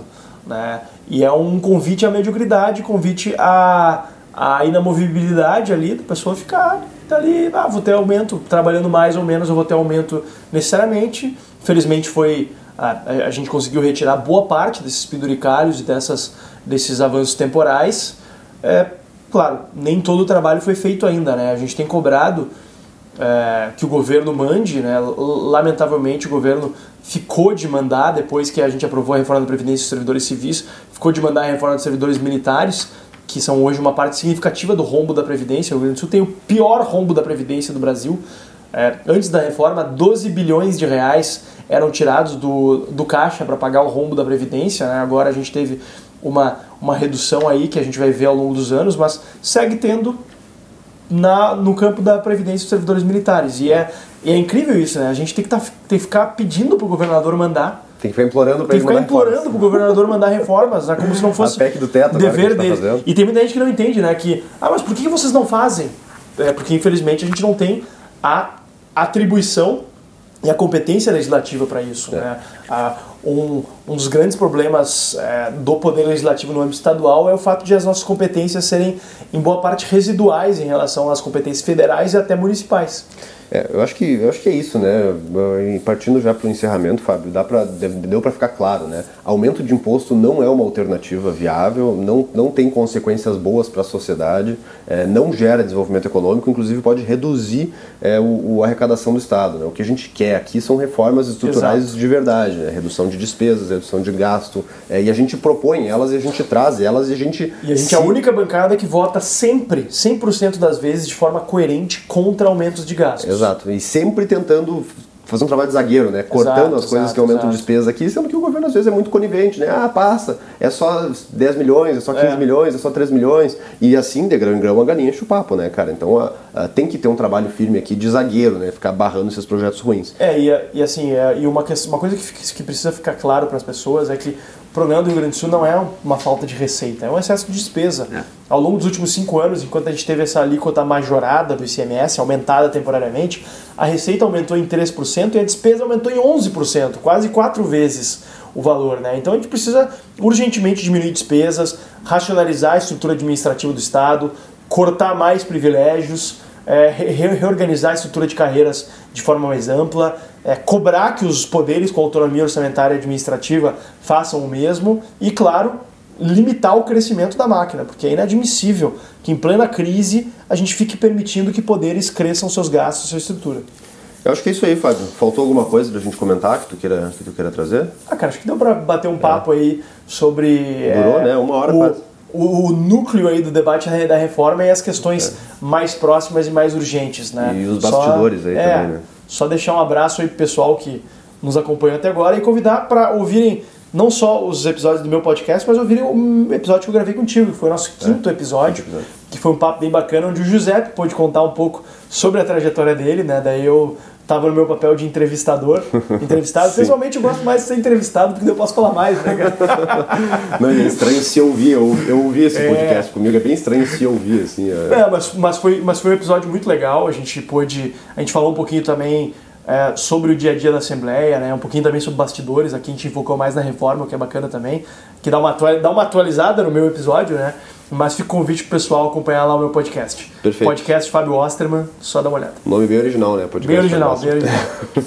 Né? E é um convite à mediocridade, convite à, à inamovibilidade ali, da pessoa ficar ali, ah, vou ter aumento, trabalhando mais ou menos, eu vou ter aumento necessariamente. Felizmente foi a, a gente conseguiu retirar boa parte desses penduricalhos e dessas, desses avanços temporais. É, claro, nem todo o trabalho foi feito ainda, né? A gente tem cobrado é, que o governo mande, né? Lamentavelmente o governo ficou de mandar, depois que a gente aprovou a reforma da Previdência dos servidores civis, ficou de mandar a reforma dos servidores militares, que são hoje uma parte significativa do rombo da Previdência. O Rio Grande do Sul tem o pior rombo da Previdência do Brasil. É, antes da reforma, 12 bilhões de reais eram tirados do, do caixa para pagar o rombo da Previdência. Né? Agora a gente teve uma, uma redução aí que a gente vai ver ao longo dos anos, mas segue tendo na, no campo da Previdência dos servidores militares. E é, e é incrível isso, né? A gente tem que, tá, tem que ficar pedindo para o governador mandar. Tem que ficar implorando para ele mandar implorando para o governador mandar reformas, né? como se não fosse a PEC do teto, dever tá dele. Tá e tem muita gente que não entende, né? Que, ah, mas por que vocês não fazem? É porque, infelizmente, a gente não tem a atribuição e a competência legislativa para isso. É. Né? Ah, um, um dos grandes problemas é, do poder legislativo no âmbito estadual é o fato de as nossas competências serem, em boa parte, residuais em relação às competências federais e até municipais. É, eu acho que eu acho que é isso, né? E partindo já para o encerramento, Fábio, dá deu para ficar claro, né? Aumento de imposto não é uma alternativa viável, não, não tem consequências boas para a sociedade, é, não gera desenvolvimento econômico, inclusive pode reduzir é, o, o, a arrecadação do Estado. Né? O que a gente quer aqui são reformas estruturais Exato. de verdade, né? redução de despesas, redução de gasto, é, e a gente propõe elas e a gente traz elas e a gente. E a gente se... é a única bancada que vota sempre, 100% das vezes, de forma coerente contra aumentos de gastos. Exato. E sempre tentando fazer um trabalho de zagueiro, né? Cortando exato, as coisas exato, que aumentam exato. despesa aqui, sendo que o governo às vezes é muito conivente, né? Ah, passa, é só 10 milhões, é só 15 é. milhões, é só 3 milhões. E assim, de grão em grão, a galinha enche o papo, né, cara? Então a, a, tem que ter um trabalho firme aqui de zagueiro, né? Ficar barrando esses projetos ruins. É, e, e assim, é, e uma, uma coisa que, que precisa ficar claro para as pessoas é que problema do Rio Grande do Sul não é uma falta de receita, é um excesso de despesa. É. Ao longo dos últimos cinco anos, enquanto a gente teve essa alíquota majorada do ICMS, aumentada temporariamente, a receita aumentou em 3% e a despesa aumentou em 11%, quase quatro vezes o valor. Né? Então a gente precisa urgentemente diminuir despesas, racionalizar a estrutura administrativa do Estado, cortar mais privilégios, é, reorganizar a estrutura de carreiras de forma mais ampla, é, cobrar que os poderes com autonomia orçamentária e administrativa façam o mesmo e, claro, limitar o crescimento da máquina, porque é inadmissível que em plena crise a gente fique permitindo que poderes cresçam seus gastos, sua estrutura. Eu acho que é isso aí, Fábio. Faltou alguma coisa pra gente comentar que tu queira, que tu queira trazer? Ah, cara, acho que deu pra bater um papo é. aí sobre. Durou, é, né? Uma hora o, quase. O, núcleo aí do debate da reforma e as questões é. mais próximas e mais urgentes, né? E os bastidores Só, aí é, também, né? Só deixar um abraço aí pro pessoal que nos acompanhou até agora e convidar para ouvirem não só os episódios do meu podcast, mas ouvirem o episódio que eu gravei contigo, que foi o nosso é, quinto é, episódio, episódio, que foi um papo bem bacana, onde o Giuseppe pôde contar um pouco sobre a trajetória dele, né? Daí eu tava no meu papel de entrevistador, entrevistado. Pessoalmente eu gosto mais de ser entrevistado porque eu posso falar mais, né, cara? Não, é estranho se ouvir, eu, eu ouvi esse é. podcast é... comigo, é bem estranho se ouvir, assim. É, é mas, mas, foi, mas foi um episódio muito legal, a gente pôde, a gente falou um pouquinho também é, sobre o dia a dia da Assembleia, né? um pouquinho também sobre bastidores, aqui a gente focou mais na reforma, o que é bacana também, que dá uma, dá uma atualizada no meu episódio, né? Mas fica o convite pro pessoal acompanhar lá o meu podcast. Perfeito. Podcast Fábio Osterman, só dá uma olhada. Nome bem original, né? Podcast Bem original, bem original.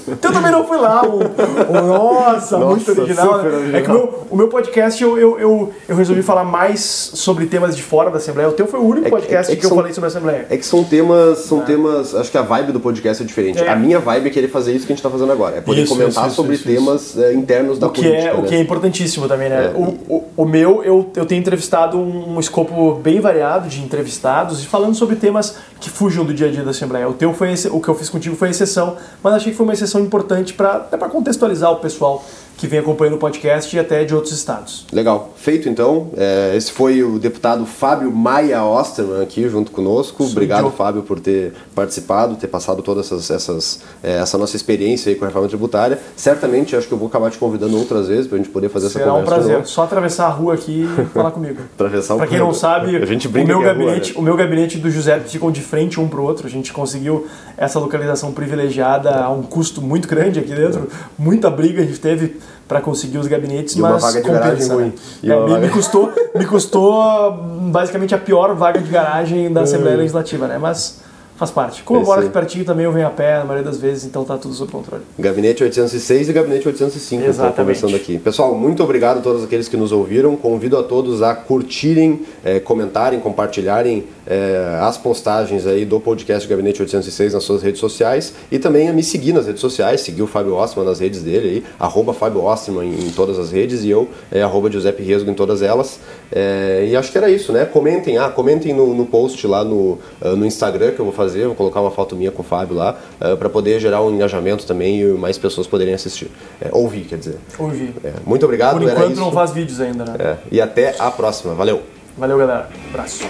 então também não fui lá, o, o- nossa, muito Nossa, original. super né? original. É que o meu, o meu podcast eu, eu, eu, eu resolvi falar mais sobre temas de fora da Assembleia. O teu foi o único É que- podcast é que que, eu são- falei sobre a Assembleia. É que são temas, são temas. Acho que a vibe do podcast é diferente. É. A minha vibe é querer fazer isso que a gente tá fazendo agora. É poder Isso, comentar isso, sobre isso, temas é, internos da O que, política. é, o né? que é importantíssimo também, né? É. O, o, o meu, eu, eu tenho entrevistado um, um escopo bem variado de entrevistados e falando sobre temas que fujam do dia a dia da Assembleia. O teu foi o que eu fiz contigo foi exceção, mas achei que foi uma exceção importante para até para contextualizar o pessoal que vem acompanhando o podcast e até de outros estados. Legal. Feito então. É, esse foi o deputado Fábio Maia Osterman aqui junto conosco. Obrigado, Joe. Fábio, por ter participado, ter passado toda essas, essas, é, essa nossa experiência aí com a reforma tributária. Certamente, acho que eu vou acabar te convidando outras vezes pra gente poder fazer essa Será um conversa. de prazer. novo. Não Só atravessar a rua aqui e falar comigo. Atravessar o Pra quem não sabe, a gente o meu, é rua, gabinete, né? o meu gabinete do José ficam de frente um pro outro. A gente conseguiu essa localização privilegiada a um custo muito grande aqui dentro. Muita briga a gente teve para conseguir os gabinetes, E uma mas vaga de compensa, garagem né? ruim. E É, uma me, vaga- me custou, me custou basicamente a pior vaga de garagem da Assembleia Legislativa, né? Mas faz parte. Como eu É moro aqui pertinho também, eu venho a pé a maioria das vezes, então tá tudo sob controle. Gabinete 806 e Gabinete 805 estão Exatamente. conversando aqui. Pessoal, muito obrigado a todos aqueles que nos ouviram. Convido a todos a curtirem, eh, comentarem, compartilharem eh, as postagens aí do podcast Gabinete 806 nas suas redes sociais e também a me seguir nas redes sociais, seguir o Fábio Osterman nas redes dele aí, arroba Fábio Osterman em, em todas as redes e eu, é, arroba Giuseppe Riesgo em todas elas. Eh, e acho que era isso, né? Comentem, ah, comentem no, no post lá no, ah, no Instagram que eu vou fazer, vou colocar uma foto minha com o Fábio lá, para poder gerar um engajamento também e mais pessoas poderem assistir. É, ouvir, quer dizer. Ouvi. É, muito obrigado, Por enquanto não faz vídeos ainda, né? É, e até a próxima. Valeu! Valeu, galera. Abraço.